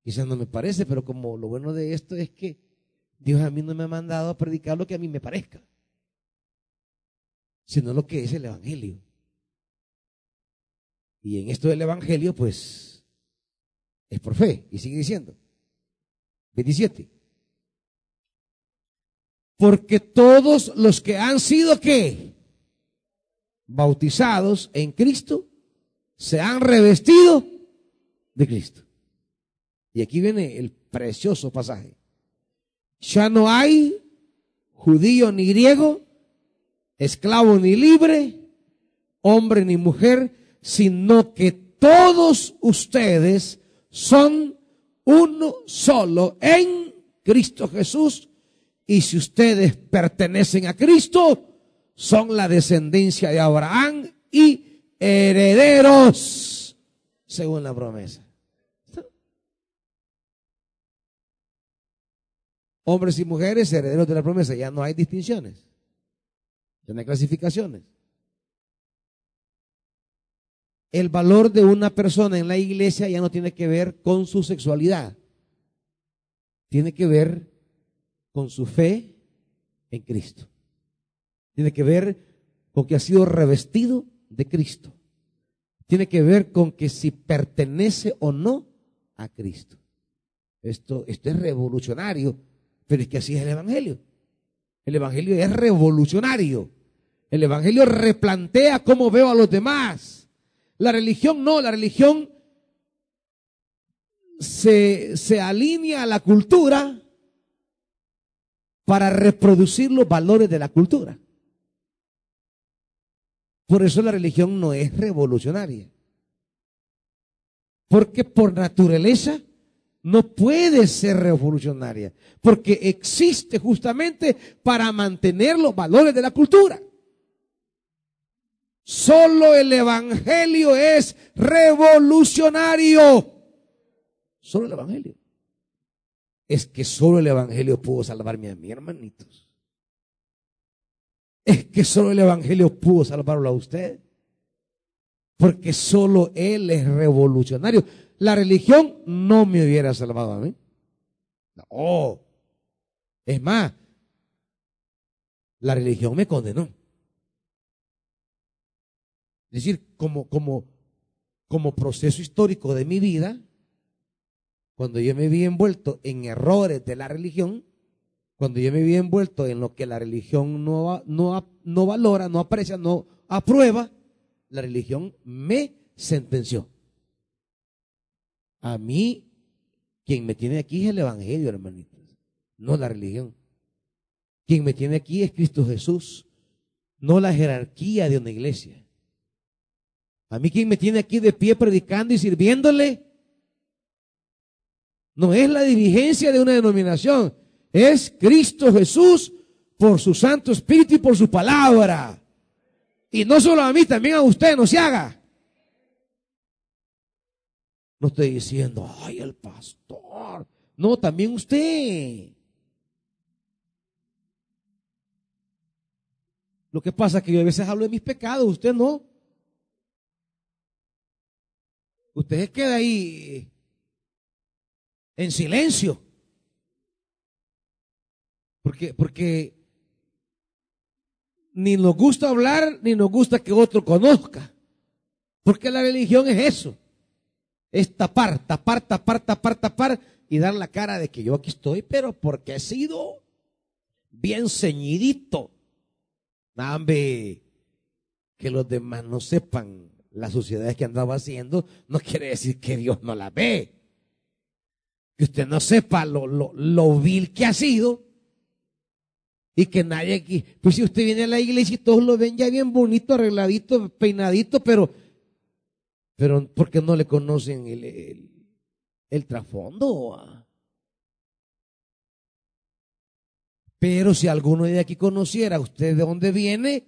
Quizás no me parece, pero como lo bueno de esto es que Dios a mí no me ha mandado a predicar lo que a mí me parezca, sino lo que es el Evangelio. Y en esto del Evangelio, pues, es por fe. Y sigue diciendo. 27. Porque todos los que han sido, ¿qué? Bautizados en Cristo, se han revestido de Cristo. Y aquí viene el precioso pasaje. Ya no hay judío ni griego, esclavo ni libre, hombre ni mujer, sino que todos ustedes son uno solo en Cristo Jesús. Y si ustedes pertenecen a Cristo, son la descendencia de Abraham y herederos según la promesa. Hombres y mujeres, herederos de la promesa, ya no hay distinciones, ya no hay clasificaciones. El valor de una persona en la iglesia ya no tiene que ver con su sexualidad, tiene que ver con su fe en Cristo. Tiene que ver con que ha sido revestido de Cristo. Tiene que ver con que si pertenece o no a Cristo. Esto, esto es revolucionario pero es que así es el Evangelio. El Evangelio es revolucionario. El Evangelio replantea cómo veo a los demás. La religión no, la religión se, se alinea a la cultura para reproducir los valores de la cultura. Por eso la religión no es revolucionaria. Porque por naturaleza no puede ser revolucionaria, porque existe justamente para mantener los valores de la cultura. Solo el Evangelio es revolucionario. Solo el Evangelio. Es que solo el Evangelio pudo salvarme a mí, hermanitos. Es que solo el Evangelio pudo salvarlo a usted. Porque solo Él es revolucionario la religión no me hubiera salvado a mí. No. Es más, la religión me condenó. Es decir, como, como, como proceso histórico de mi vida, cuando yo me vi envuelto en errores de la religión, cuando yo me vi envuelto en lo que la religión no, no, no valora, no aprecia, no aprueba, la religión me sentenció. A mí, quien me tiene aquí es el Evangelio, hermanitos, no la religión. Quien me tiene aquí es Cristo Jesús, no la jerarquía de una iglesia. A mí quien me tiene aquí de pie predicando y sirviéndole, no es la dirigencia de una denominación, es Cristo Jesús por su Santo Espíritu y por su palabra. Y no solo a mí, también a usted, no se haga. No estoy diciendo, ay, el pastor. No, también usted. Lo que pasa es que yo a veces hablo de mis pecados, usted no. Usted se queda ahí en silencio. Porque, porque ni nos gusta hablar, ni nos gusta que otro conozca. Porque la religión es eso es tapar, tapar, tapar, tapar, tapar y dar la cara de que yo aquí estoy, pero porque he sido bien ceñidito. Nambe, que los demás no sepan las sociedades que andaba haciendo, no quiere decir que Dios no la ve. Que usted no sepa lo, lo, lo vil que ha sido y que nadie aquí, pues si usted viene a la iglesia y todos lo ven ya bien bonito, arregladito, peinadito, pero pero porque no le conocen el, el, trasfondo. Pero si alguno de aquí conociera usted de dónde viene,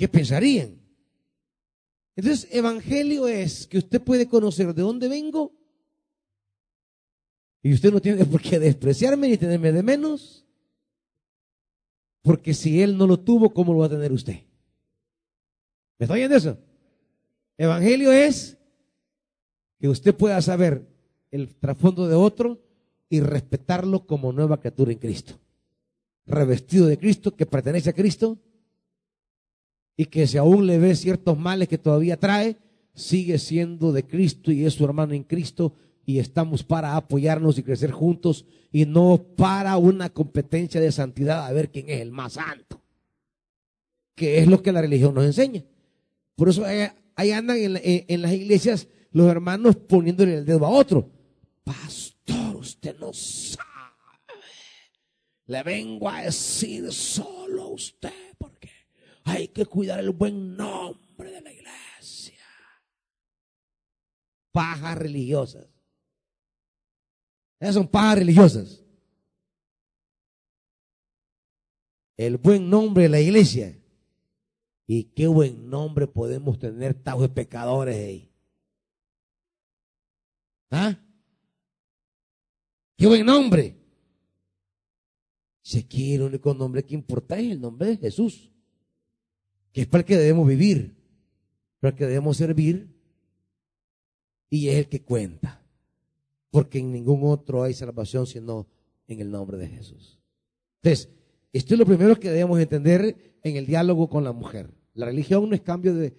¿qué pensarían? Entonces, evangelio es que usted puede conocer de dónde vengo y usted no tiene por qué despreciarme ni tenerme de menos, porque si él no lo tuvo, ¿cómo lo va a tener usted? ¿Me está oyendo eso? Evangelio es que usted pueda saber el trasfondo de otro y respetarlo como nueva criatura en Cristo. Revestido de Cristo, que pertenece a Cristo, y que si aún le ve ciertos males que todavía trae, sigue siendo de Cristo y es su hermano en Cristo y estamos para apoyarnos y crecer juntos y no para una competencia de santidad a ver quién es el más santo, que es lo que la religión nos enseña. Por eso ahí, andan en, las iglesias los hermanos poniéndole el dedo a otro. Pastor, usted no sabe. Le vengo a decir solo a usted hay que cuidar el buen nombre de la iglesia. Pajas religiosas. Esas son pajas religiosas. El buen nombre de la iglesia. Y qué buen nombre podemos tener tajos de pecadores ahí. ¿Ah? Qué buen nombre. Si aquí el único nombre que importa es el nombre de Jesús, que es para el que debemos vivir, para el que debemos servir, y es el que cuenta porque en ningún otro hay salvación sino en el nombre de Jesús. Entonces, esto es lo primero que debemos entender en el diálogo con la mujer. La religión no es cambio de,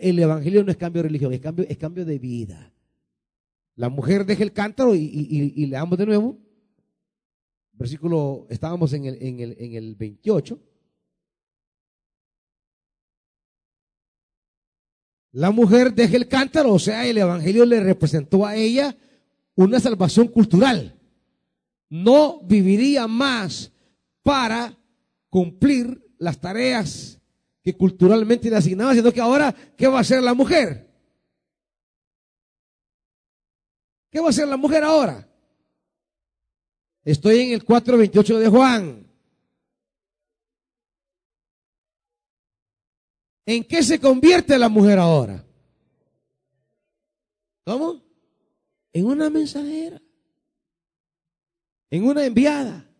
el evangelio no es cambio de religión, es cambio, es cambio de vida. La mujer deja el cántaro y, y, leamos de nuevo. Versículo, estábamos en el, en el, en el 28. La mujer deja el cántaro, o sea, el evangelio le representó a ella una salvación cultural. No viviría más para cumplir las tareas que culturalmente le asignaban, sino que ahora, ¿qué va a hacer la mujer? ¿Qué va a hacer la mujer ahora? Estoy en el 4.28 de Juan. ¿En qué se convierte la mujer ahora? ¿Cómo? en una mensajera, en una enviada,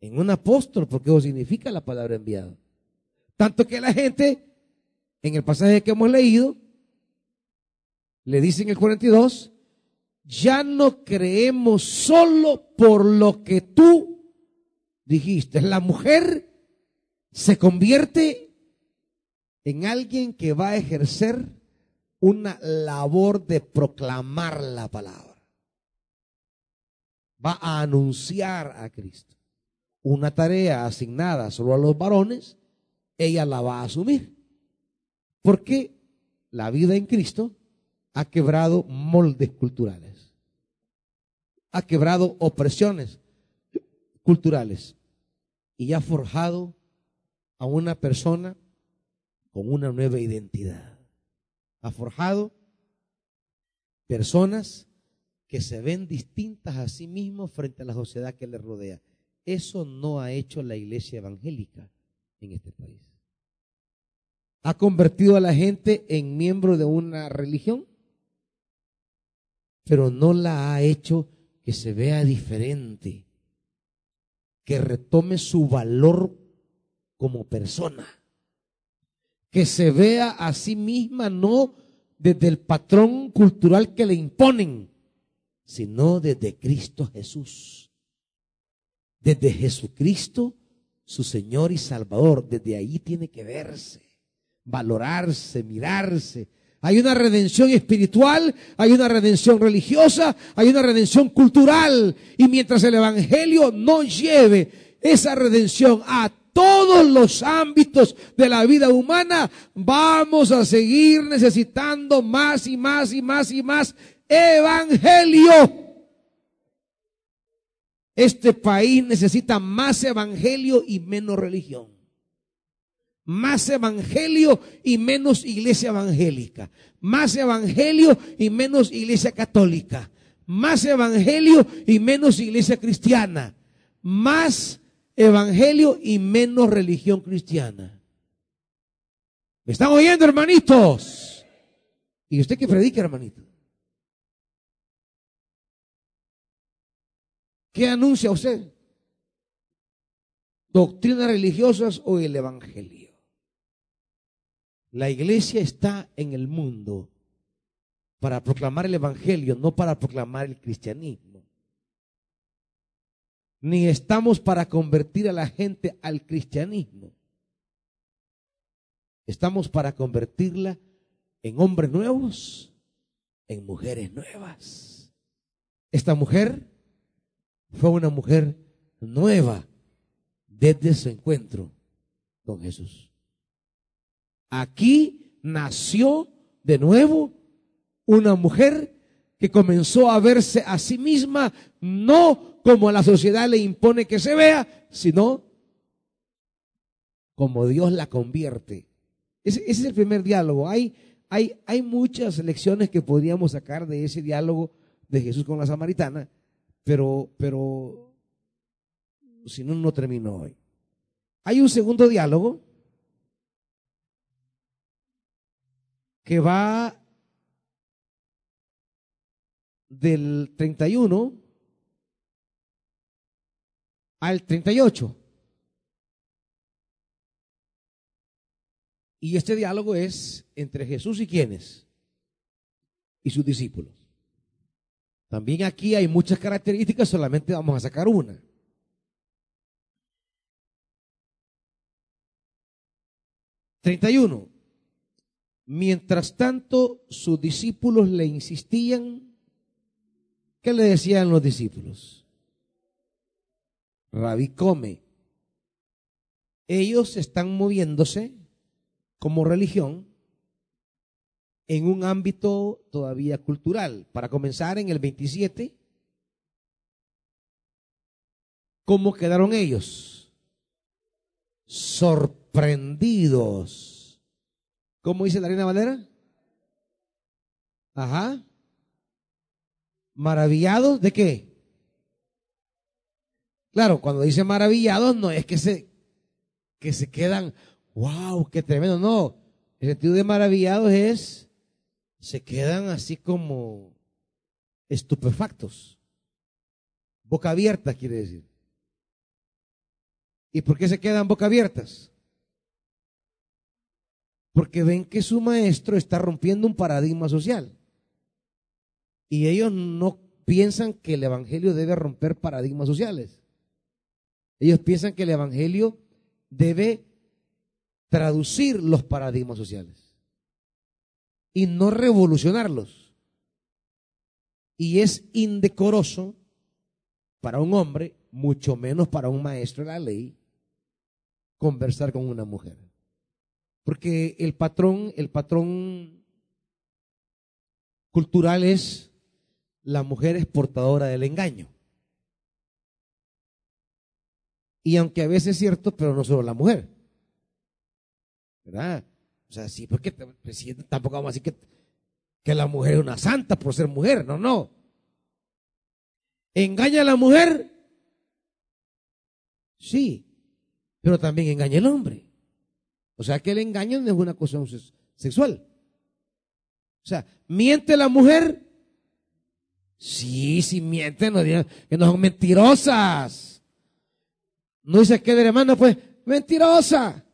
en un apóstol, porque eso significa la palabra enviado. Tanto que la gente, en el pasaje que hemos leído, le dice en el 42, ya no creemos solo por lo que tú dijiste. La mujer se convierte en alguien que va a ejercer una labor de proclamar la palabra. Va a anunciar a Cristo. Una tarea asignada solo a los varones, ella la va a asumir. Porque la vida en Cristo ha quebrado moldes culturales. Ha quebrado opresiones culturales. Y ha forjado a una persona con una nueva identidad ha forjado personas que se ven distintas a sí mismos frente a la sociedad que les rodea. Eso no ha hecho la iglesia evangélica en este país. Ha convertido a la gente en miembro de una religión, pero no la ha hecho que se vea diferente, que retome su valor como persona que se vea a sí misma no desde el patrón cultural que le imponen, sino desde Cristo Jesús. Desde Jesucristo, su Señor y Salvador. Desde ahí tiene que verse, valorarse, mirarse. Hay una redención espiritual, hay una redención religiosa, hay una redención cultural. Y mientras el Evangelio no lleve esa redención a todos los ámbitos de la vida humana, vamos a seguir necesitando más y más y más y más evangelio. Este país necesita más evangelio y menos religión. Más evangelio y menos iglesia evangélica. Más evangelio y menos iglesia católica. Más evangelio y menos iglesia cristiana. Más evangelio y menos religión cristiana. ¿Me están oyendo, hermanitos? ¿Y usted qué predica, hermanito? ¿Qué anuncia usted? ¿Doctrinas religiosas o el evangelio? La iglesia está en el mundo para proclamar el evangelio, no para proclamar el cristianismo. Ni estamos para convertir a la gente al cristianismo. Estamos para convertirla en hombres nuevos, en mujeres nuevas. Esta mujer fue una mujer nueva desde su encuentro con Jesús. Aquí nació de nuevo una mujer que comenzó a verse a sí misma no como la sociedad le impone que se vea, sino como Dios la convierte. Ese, es el primer diálogo. Hay, hay, hay muchas lecciones que podríamos sacar de ese diálogo de Jesús con la samaritana, pero, pero si no, no termino hoy. Hay un segundo diálogo que va del 31 al 38. Y este diálogo es entre Jesús y quienes? Y sus discípulos. También aquí hay muchas características, solamente vamos a sacar una. Treinta y uno. Mientras tanto, sus discípulos le insistían ¿Qué le decían los discípulos? Rabí come. Ellos están moviéndose como religión en un ámbito todavía cultural. Para comenzar, en el 27, ¿cómo quedaron ellos? Sorprendidos. ¿Cómo dice la Reina Valera? Ajá maravillados de qué? Claro, cuando dice maravillados no es que se, que se quedan, wow, qué tremendo, no. El sentido de maravillados es, se quedan así como estupefactos. Boca abierta quiere decir. ¿Y por qué se quedan boca abiertas? Porque ven que su maestro está rompiendo un paradigma social. Y ellos no piensan que el Evangelio debe romper paradigmas sociales. Ellos piensan que el Evangelio debe traducir los paradigmas sociales y no revolucionarlos. Y es indecoroso para un hombre, mucho menos para un maestro de la ley, conversar con una mujer. Porque el patrón, el patrón cultural es la mujer es portadora del engaño. Y aunque a veces es cierto, pero no solo la mujer. ¿Verdad? O sea, sí, porque tampoco vamos a decir que, que la mujer es una santa por ser mujer. No, no. ¿Engaña a la mujer? Sí, pero también engaña al hombre. O sea que el engaño no es una cuestión sexual. O sea, miente la mujer Sí, si mienten, no que no son mentirosas. No dice que de hermano, pues, mentirosa.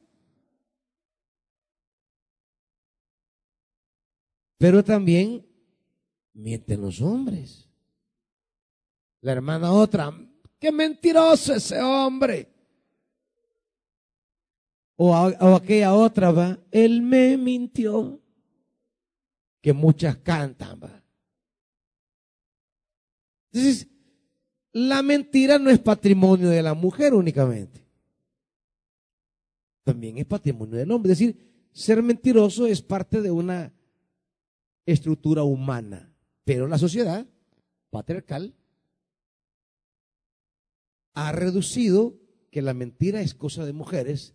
Pero también mienten los hombres. La hermana otra, qué mentiroso ese hombre. O, o aquella otra va, él me mintió. Que muchas cantan, va. La mentira no es patrimonio de la mujer únicamente. También es patrimonio del hombre. Es decir, ser mentiroso es parte de una estructura humana. Pero la sociedad patriarcal ha reducido que la mentira es cosa de mujeres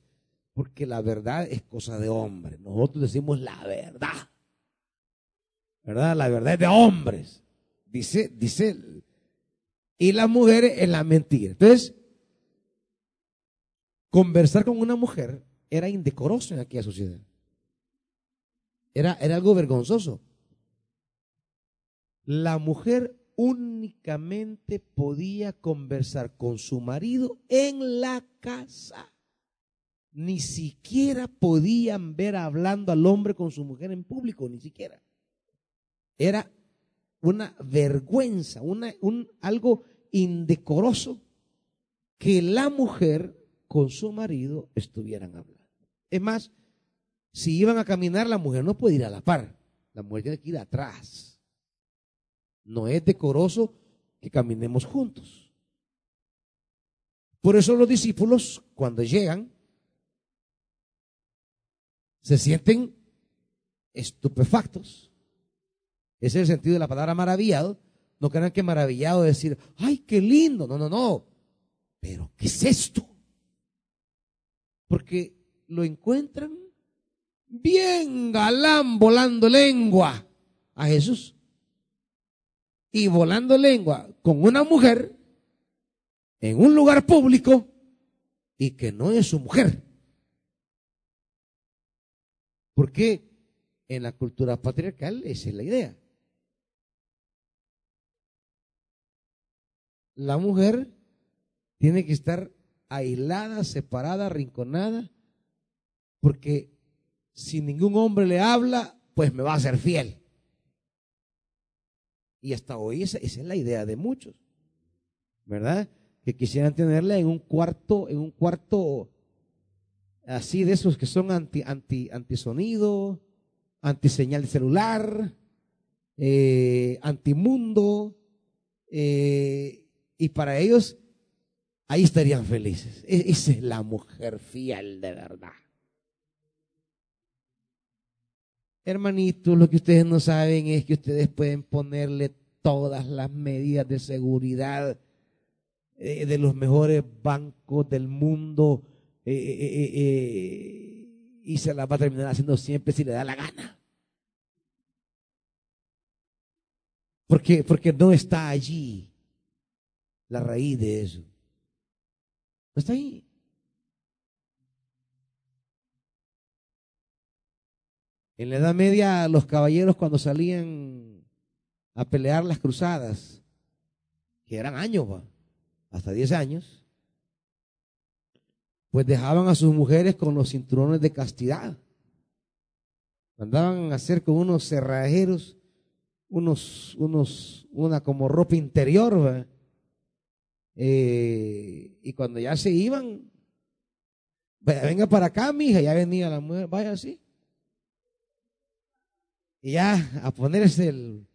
porque la verdad es cosa de hombres. Nosotros decimos la verdad. ¿Verdad? La verdad es de hombres. Dice, dice y las mujeres en la mentira. Entonces, conversar con una mujer era indecoroso en aquella sociedad. Era, era algo vergonzoso. La mujer únicamente podía conversar con su marido en la casa. Ni siquiera podían ver hablando al hombre con su mujer en público, ni siquiera. Era una vergüenza, una, un, algo indecoroso que la mujer con su marido estuvieran hablando. Es más, si iban a caminar, la mujer no puede ir a la par, la mujer tiene que ir atrás. No es decoroso que caminemos juntos. Por eso los discípulos, cuando llegan, se sienten estupefactos. Ese es el sentido de la palabra maravillado. No crean que maravillado es decir, ay, qué lindo. No, no, no. Pero, ¿qué es esto? Porque lo encuentran bien galán volando lengua a Jesús. Y volando lengua con una mujer en un lugar público y que no es su mujer. Porque en la cultura patriarcal esa es la idea. La mujer tiene que estar aislada, separada, arrinconada, porque si ningún hombre le habla, pues me va a ser fiel. Y hasta hoy esa, es la idea de muchos, ¿verdad? Que quisieran tenerla en un cuarto, en un cuarto así de esos que son anti, anti, antisonido, antiseñal de celular, eh, antimundo, eh, y para ellos ahí estarían felices. E-, esa es la mujer fiel de verdad. Hermanitos, lo que ustedes no saben es que ustedes pueden ponerle todas las medidas de seguridad eh, de los mejores bancos del mundo eh, eh, y se las va a terminar haciendo siempre si le da la gana. Porque, porque no está allí la raíz de eso. Está ahí. En la Edad Media, los caballeros cuando salían a pelear las cruzadas, que eran años, hasta 10 años, pues dejaban a sus mujeres con los cinturones de castidad. Mandaban a hacer con unos cerrajeros, unos, unos, una como ropa interior, eh, y cuando ya se iban, venga para acá, mija, ya venía la mujer, vaya así. Y ya a ponerse el,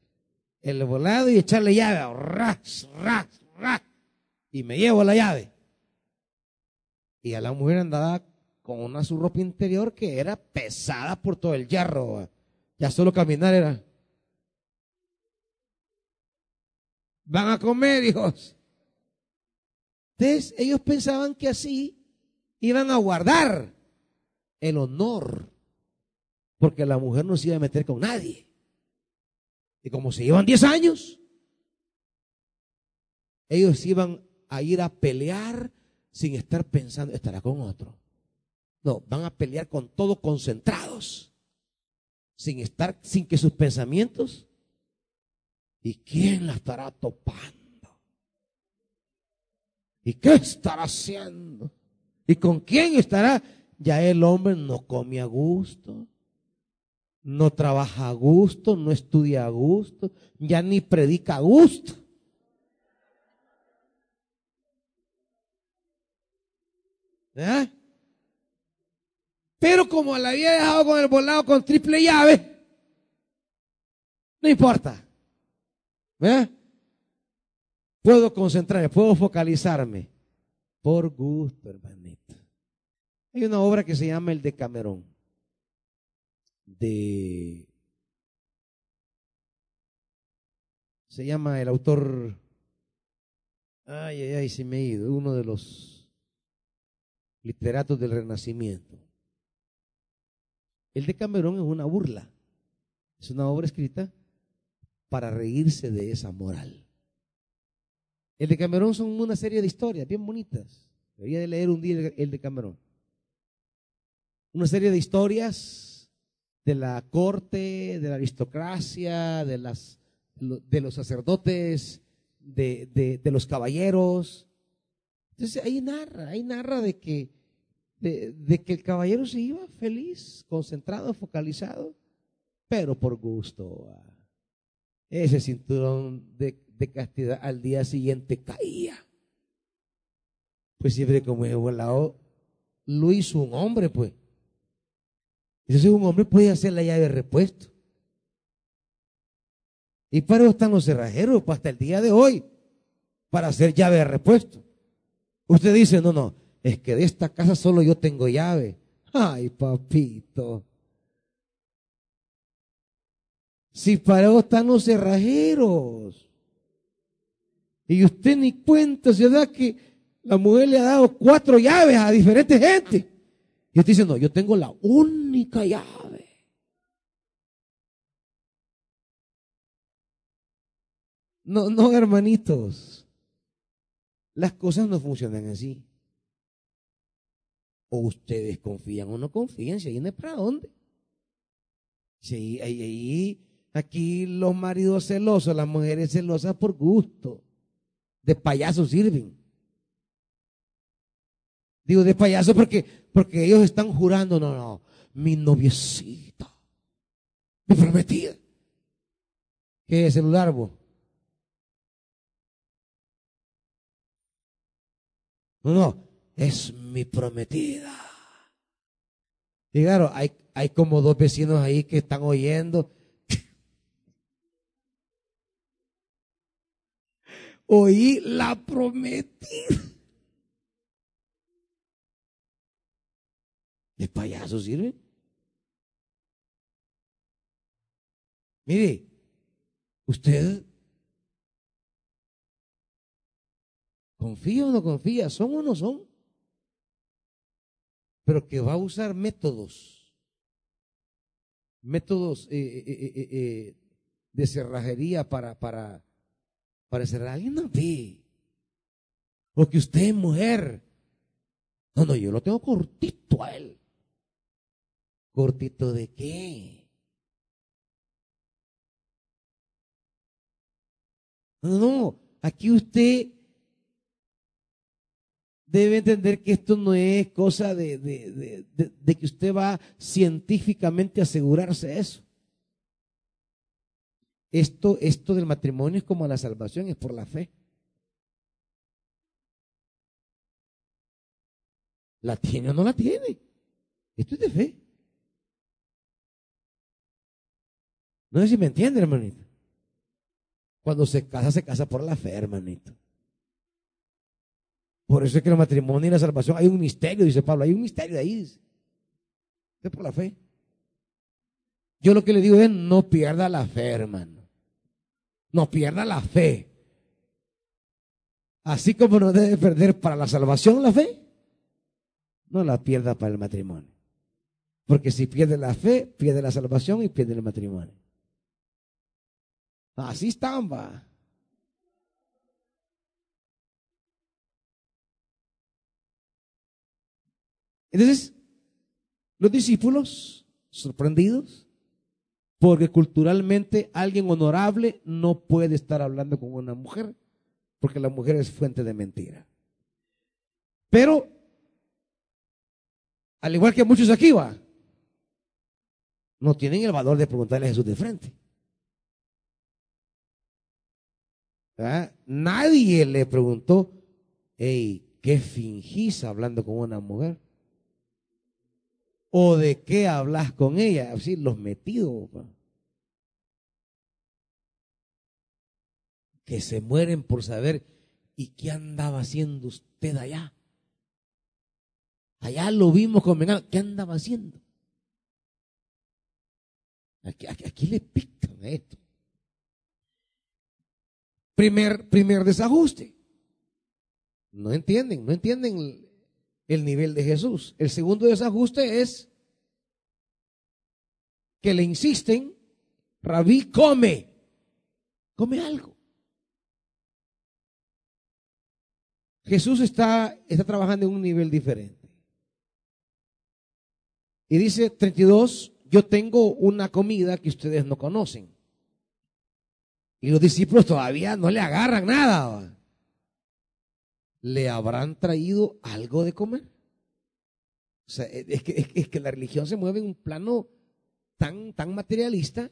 el volado y echarle llave, ras, ras, ras, y me llevo la llave. Y a la mujer andaba con una su ropa interior que era pesada por todo el hierro. Ya solo caminar era. Van a comer, hijos. Entonces, ellos pensaban que así iban a guardar el honor porque la mujer no se iba a meter con nadie. Y como se llevan 10 años, ellos iban a ir a pelear sin estar pensando, estará con otro. No, van a pelear con todo concentrados, sin estar, sin que sus pensamientos, ¿y quién la estará topando? ¿Y qué estará haciendo? ¿Y con quién estará? Ya el hombre no come a gusto, no trabaja a gusto, no estudia a gusto, ya ni predica a gusto. ¿Eh? Pero como la había dejado con el volado con triple llave, no importa. ¿Eh? Puedo concentrarme, puedo focalizarme. Por gusto, hermanito. Hay una obra que se llama El de Camerón de... Se llama el autor... Ay, ay, ay, se me ha ido. Uno de los literatos del Renacimiento. El de Camerón es una burla. Es una obra escrita para reírse de esa moral. El de Camerón son una serie de historias bien bonitas. Debería de leer un día el de Camerón. Una serie de historias de la corte, de la aristocracia, de, los sacerdotes, de, los caballeros. Entonces ahí narra, ahí narra de que, de, que el caballero se iba feliz, concentrado, focalizado, pero por gusto. Ah, ese cinturón de, de castidad al día siguiente caía. Pues siempre como es volado, lo hizo un hombre, pues. Entonces un hombre puede hacer la llave de repuesto. Y para eso están los cerrajeros, pues hasta el día de hoy, para hacer llave de repuesto. Usted dice, no, no, es que de esta casa solo yo tengo llave. Ay, papito. Si para eso están los cerrajeros. Y usted ni cuenta se da que la mujer le ha dado cuatro llaves a diferentes gente. Y usted dice, no, yo tengo la única llave. No, no, hermanitos. Las cosas no funcionan así. O ustedes confían o no confían, si viene para dónde. Si ahí, ahí, aquí los maridos celosos, las mujeres celosas por gusto. De payasos sirven. Digo de payaso porque, porque ellos están jurando, no, no, mi noviecita, mi prometida. ¿Qué celular vos? No, no, es mi prometida. Y claro, hay, hay como dos vecinos ahí que están oyendo. Oí la prometida. ¿De payaso sirve? Mire, usted ¿Confía o no confía? ¿Son o no son? Pero que va a usar métodos, métodos eh, eh, eh, de cerrajería para, para, para cerrar. Alguien no ve. O que usted es mujer. No, no, yo lo tengo cortito a él. ¿Cortito de qué? No, no, aquí usted debe entender que esto no es cosa de, de, que usted va científicamente a asegurarse eso. Esto, esto del matrimonio es como la salvación, es por la fe. ¿La tiene o no la tiene? Esto es de fe. No sé si me entiende, hermanito. Cuando se casa, se casa por la fe, hermanito. Por eso es que el matrimonio y la salvación hay un misterio, dice Pablo, hay un misterio de ahí. Es por la fe. Yo lo que le digo es, no pierda la fe, hermano. No pierda la fe. Así como no debe perder para la salvación la fe, no la pierda para el matrimonio. Porque si pierde la fe, pierde la salvación y pierde el matrimonio. Así están, va. Entonces, los discípulos, sorprendidos, porque culturalmente alguien honorable no puede estar hablando con una mujer, porque la mujer es fuente de mentira. Pero, al igual que muchos aquí va, no tienen el valor de preguntarle a Jesús de frente. Nadie le preguntó, hey, ¿qué fingís hablando con una mujer? ¿O de qué hablas con ella? Así, los metidos. Que se mueren por saber, ¿y qué andaba haciendo usted allá? Allá lo vimos con ¿qué andaba haciendo? Aquí, aquí, le pican esto. Primer, primer desajuste. No entienden, no entienden el nivel de Jesús. El segundo desajuste es que le insisten, rabí, come, come algo. Jesús está, está trabajando en un nivel diferente. Y dice 32, yo tengo una comida que ustedes no conocen. Y los discípulos todavía no le agarran nada. ¿Le habrán traído algo de comer? O sea, es que, es que la religión se mueve en un plano tan, tan materialista.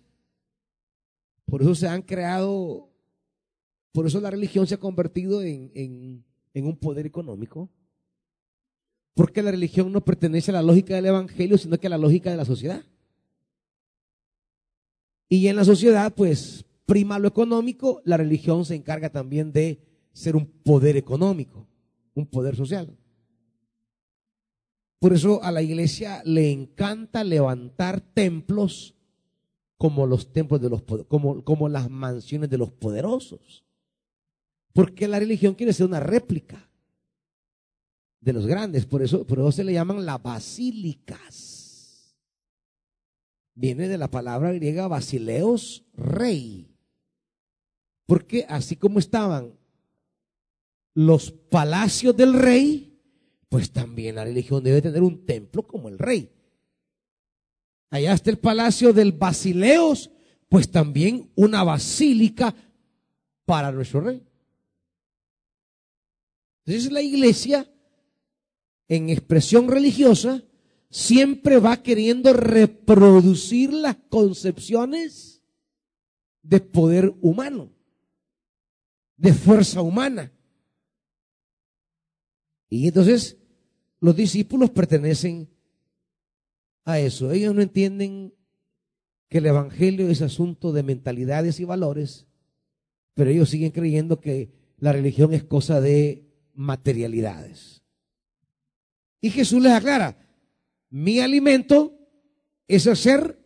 Por eso se han creado, por eso la religión se ha convertido en, en, en un poder económico. Porque la religión no pertenece a la lógica del Evangelio, sino que a la lógica de la sociedad. Y en la sociedad, pues, prima lo económico, la religión se encarga también de ser un poder económico, un poder social. Por eso a la iglesia le encanta levantar templos como los templos de los como, como las mansiones de los poderosos. Porque la religión quiere ser una réplica de los grandes, por eso, por eso se le llaman las basílicas. Viene de la palabra griega basileos, rey. Porque así como estaban los palacios del rey, pues también la religión debe tener un templo como el rey. Allá está el palacio del Basileos, pues también una basílica para nuestro rey. Entonces la iglesia, en expresión religiosa, siempre va queriendo reproducir las concepciones de poder humano, de fuerza humana. Y entonces los discípulos pertenecen a eso. Ellos no entienden que el Evangelio es asunto de mentalidades y valores, pero ellos siguen creyendo que la religión es cosa de materialidades. Y Jesús les aclara, mi alimento es hacer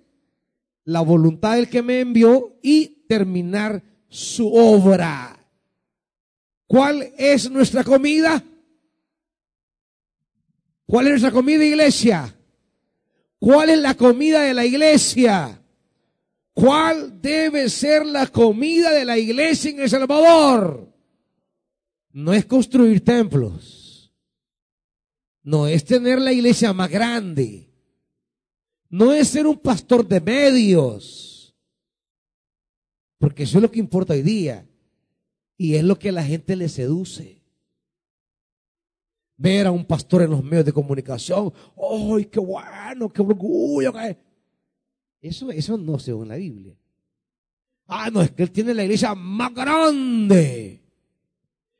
la voluntad del que me envió y terminar su obra. ¿Cuál es nuestra comida? ¿Cuál es nuestra comida, iglesia? ¿Cuál es la comida de la iglesia? ¿Cuál debe ser la comida de la iglesia en El Salvador? No es construir templos. No es tener la iglesia más grande. No es ser un pastor de medios. Porque eso es lo que importa hoy día. Y es lo que a la gente le seduce ver a un pastor en los medios de comunicación, ¡ay, qué bueno, qué orgullo! Eso, eso no se ve en la Biblia. Ah, no, es que él tiene la iglesia más grande.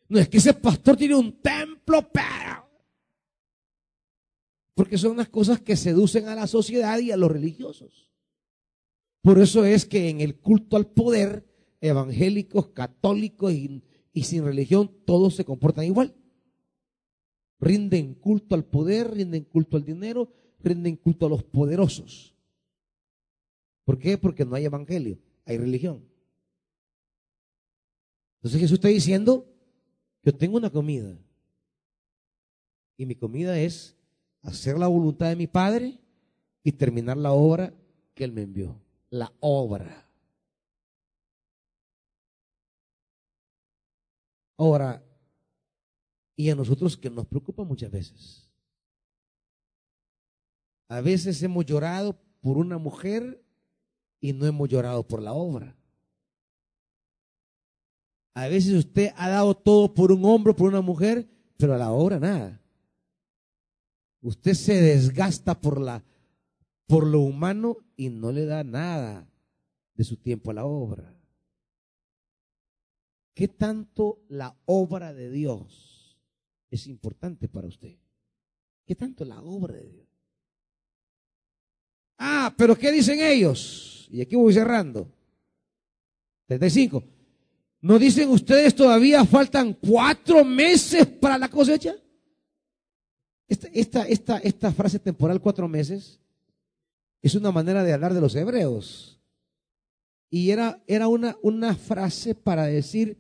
No es que ese pastor tiene un templo, pero... Porque son unas cosas que seducen a la sociedad y a los religiosos. Por eso es que en el culto al poder, evangélicos, católicos y sin religión, todos se comportan igual rinden culto al poder, rinden culto al dinero, rinden culto a los poderosos. ¿Por qué? Porque no hay evangelio, hay religión. Entonces Jesús está diciendo, yo tengo una comida. Y mi comida es hacer la voluntad de mi Padre y terminar la obra que Él me envió. La obra. Ahora, y a nosotros que nos preocupa muchas veces. A veces hemos llorado por una mujer y no hemos llorado por la obra. A veces usted ha dado todo por un hombre, por una mujer, pero a la obra nada. Usted se desgasta por la por lo humano y no le da nada de su tiempo a la obra. ¿Qué tanto la obra de Dios es importante para usted? ¿Qué tanto la obra de Dios? Ah, pero ¿qué dicen ellos? Y aquí voy cerrando. 35. ¿No dicen ustedes todavía faltan cuatro meses para la cosecha? Esta, esta, esta, esta frase temporal, cuatro meses, es una manera de hablar de los hebreos. Y era, era una, una frase para decir,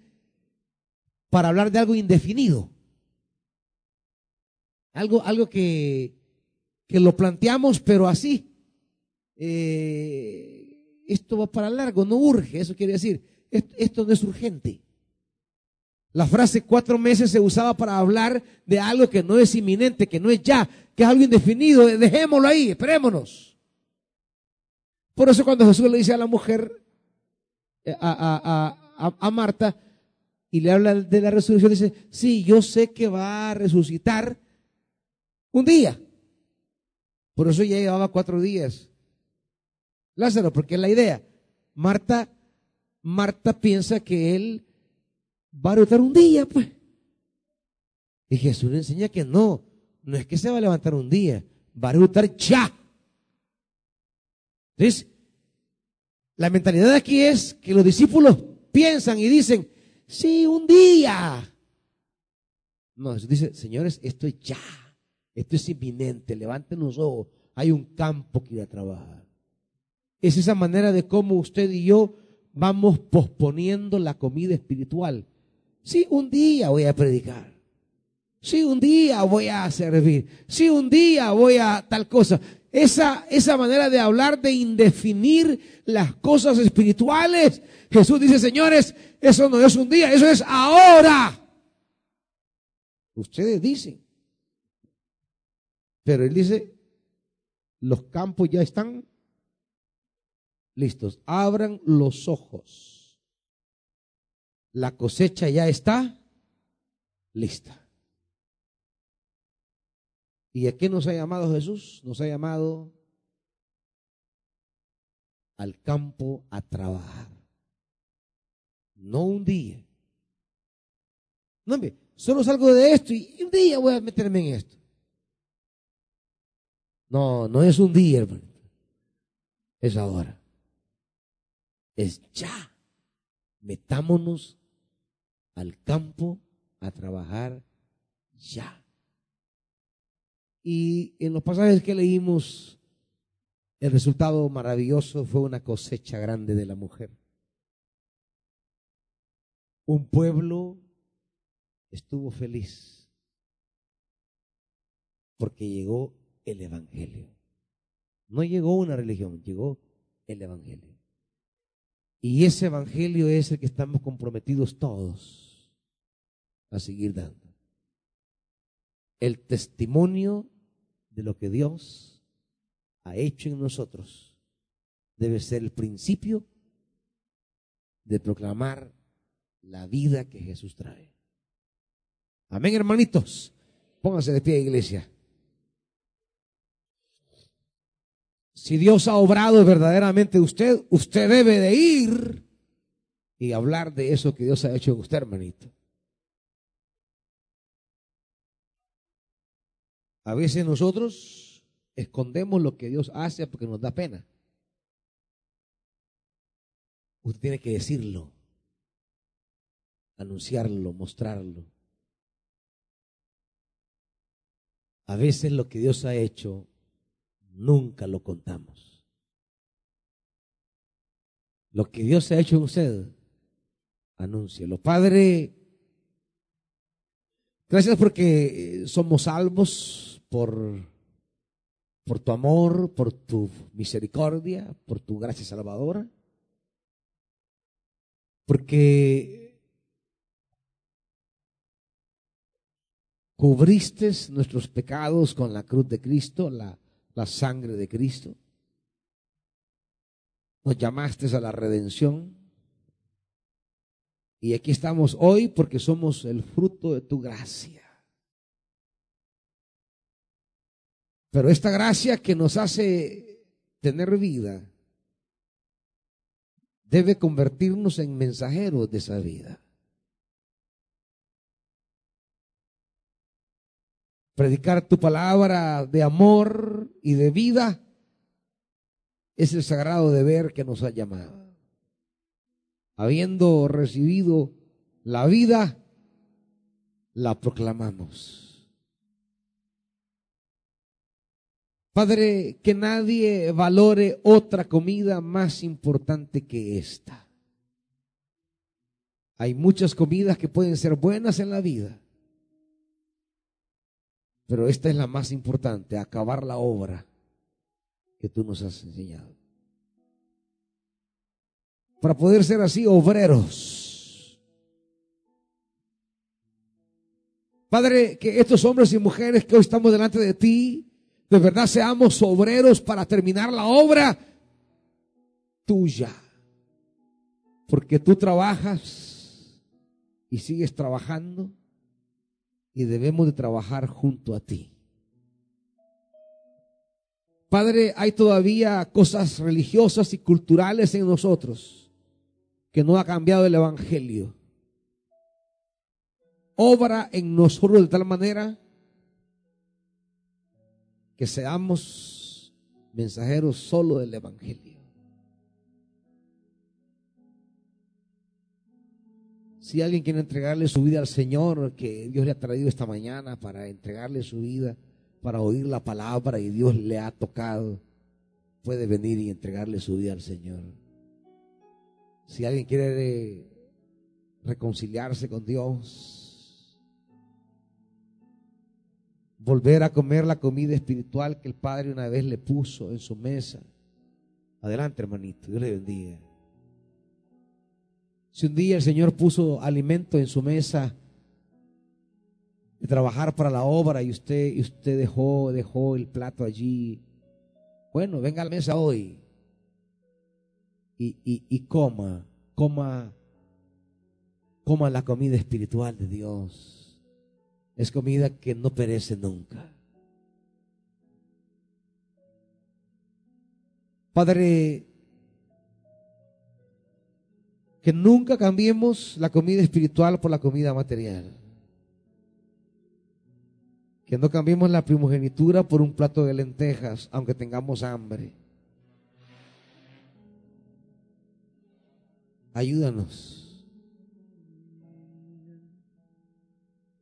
para hablar de algo indefinido. Algo, algo que, que lo planteamos, pero así. Eh, esto va para largo, no urge, eso quiere decir, esto, no es urgente. La frase cuatro meses se usaba para hablar de algo que no es inminente, que no es ya, que es algo indefinido, dejémoslo ahí, esperémonos. Por eso cuando Jesús le dice a la mujer, eh, a, a, a Marta, y le habla de la resurrección, dice, sí, yo sé que va a resucitar, un día. Por eso ya llevaba cuatro días. Lázaro, porque es la idea. Marta, Marta piensa que él va a rotar un día, pues. Y Jesús le enseña que no. No es que se va a levantar un día, va a ejecutar ya. Entonces, la mentalidad aquí es que los discípulos piensan y dicen, sí, un día. No, Jesús dice, señores, esto es ya, esto es inminente, levanten los ojos, hay un campo que ir a trabajar. Es esa manera de cómo usted y yo vamos posponiendo la comida espiritual. Sí, un día voy a predicar. Sí, un día voy a servir. Sí, un día voy a tal cosa. Esa, esa manera de hablar, de indefinir las cosas espirituales. Jesús dice, señores, eso no es un día, eso es ahora. Ustedes dicen. Pero él dice, los campos ya están listos. Abran los ojos. La cosecha ya está lista. ¿Y a qué nos ha llamado Jesús? Nos ha llamado al campo a trabajar. No un día. No, hombre, solo salgo de esto y un día voy a meterme en esto. No, no es un día, hermano. Es ahora. Es ya. Metámonos al campo a trabajar ya. Y en los pasajes que leímos, el resultado maravilloso fue una cosecha grande de la mujer. Un pueblo estuvo feliz porque llegó el Evangelio. No llegó una religión, llegó el Evangelio. Y ese Evangelio es el que estamos comprometidos todos a seguir dando. El testimonio de lo que Dios ha hecho en nosotros debe ser el principio de proclamar la vida que Jesús trae. Amén, hermanitos. Pónganse de pie, iglesia. Si Dios ha obrado verdaderamente usted, usted debe de ir y hablar de eso que Dios ha hecho en usted, hermanito. A veces nosotros escondemos lo que Dios hace porque nos da pena. Usted tiene que decirlo, anunciarlo, mostrarlo. A veces lo que Dios ha hecho nunca lo contamos. Lo que Dios ha hecho en usted, anúncielo. Padre, gracias porque somos salvos por, por tu amor, por tu misericordia, por tu gracia salvadora. Porque cubriste nuestros pecados con la cruz de Cristo, la, la sangre de Cristo. Nos llamaste a la redención. Y aquí estamos hoy porque somos el fruto de tu gracia. Pero esta gracia que nos hace tener vida debe convertirnos en mensajeros de esa vida. Predicar tu palabra de amor y de vida es el sagrado deber que nos ha llamado. Habiendo recibido la vida, la proclamamos. Padre, que nadie valore otra comida más importante que esta. Hay muchas comidas que pueden ser buenas en la vida, pero esta es la más importante, acabar la obra que tú nos has enseñado. Para poder ser así obreros. Padre, que estos hombres y mujeres que hoy estamos delante de ti, de verdad seamos obreros para terminar la obra tuya. Porque tú trabajas y sigues trabajando y debemos de trabajar junto a ti. Padre, hay todavía cosas religiosas y culturales en nosotros que no ha cambiado el Evangelio. Obra en nosotros de tal manera que seamos mensajeros solo del Evangelio. Si alguien quiere entregarle su vida al Señor, que Dios le ha traído esta mañana para entregarle su vida, para oír la palabra y Dios le ha tocado, puede venir y entregarle su vida al Señor. Si alguien quiere reconciliarse con Dios, volver a comer la comida espiritual que el Padre una vez le puso en su mesa. Adelante, hermanito, Dios le bendiga. Si un día el Señor puso alimento en su mesa de trabajar para la obra y usted, y usted dejó, dejó el plato allí, bueno, venga a la mesa hoy y, y, y coma, coma, coma la comida espiritual de Dios. Es comida que no perece nunca. Padre, que nunca cambiemos la comida espiritual por la comida material. Que no cambiemos la primogenitura por un plato de lentejas, aunque tengamos hambre. Ayúdanos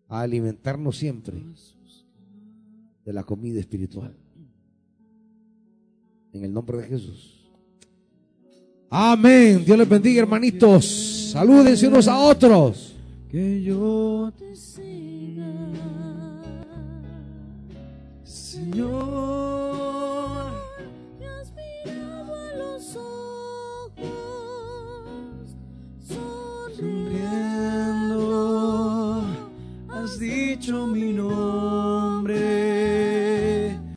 a alimentarnos siempre de la comida espiritual. En el nombre de Jesús. Amén. Dios les bendiga, hermanitos. Salúdense unos a otros. Que yo te siga, Señor. Me has mirado a los ojos, sonriendo. Has dicho mi nombre.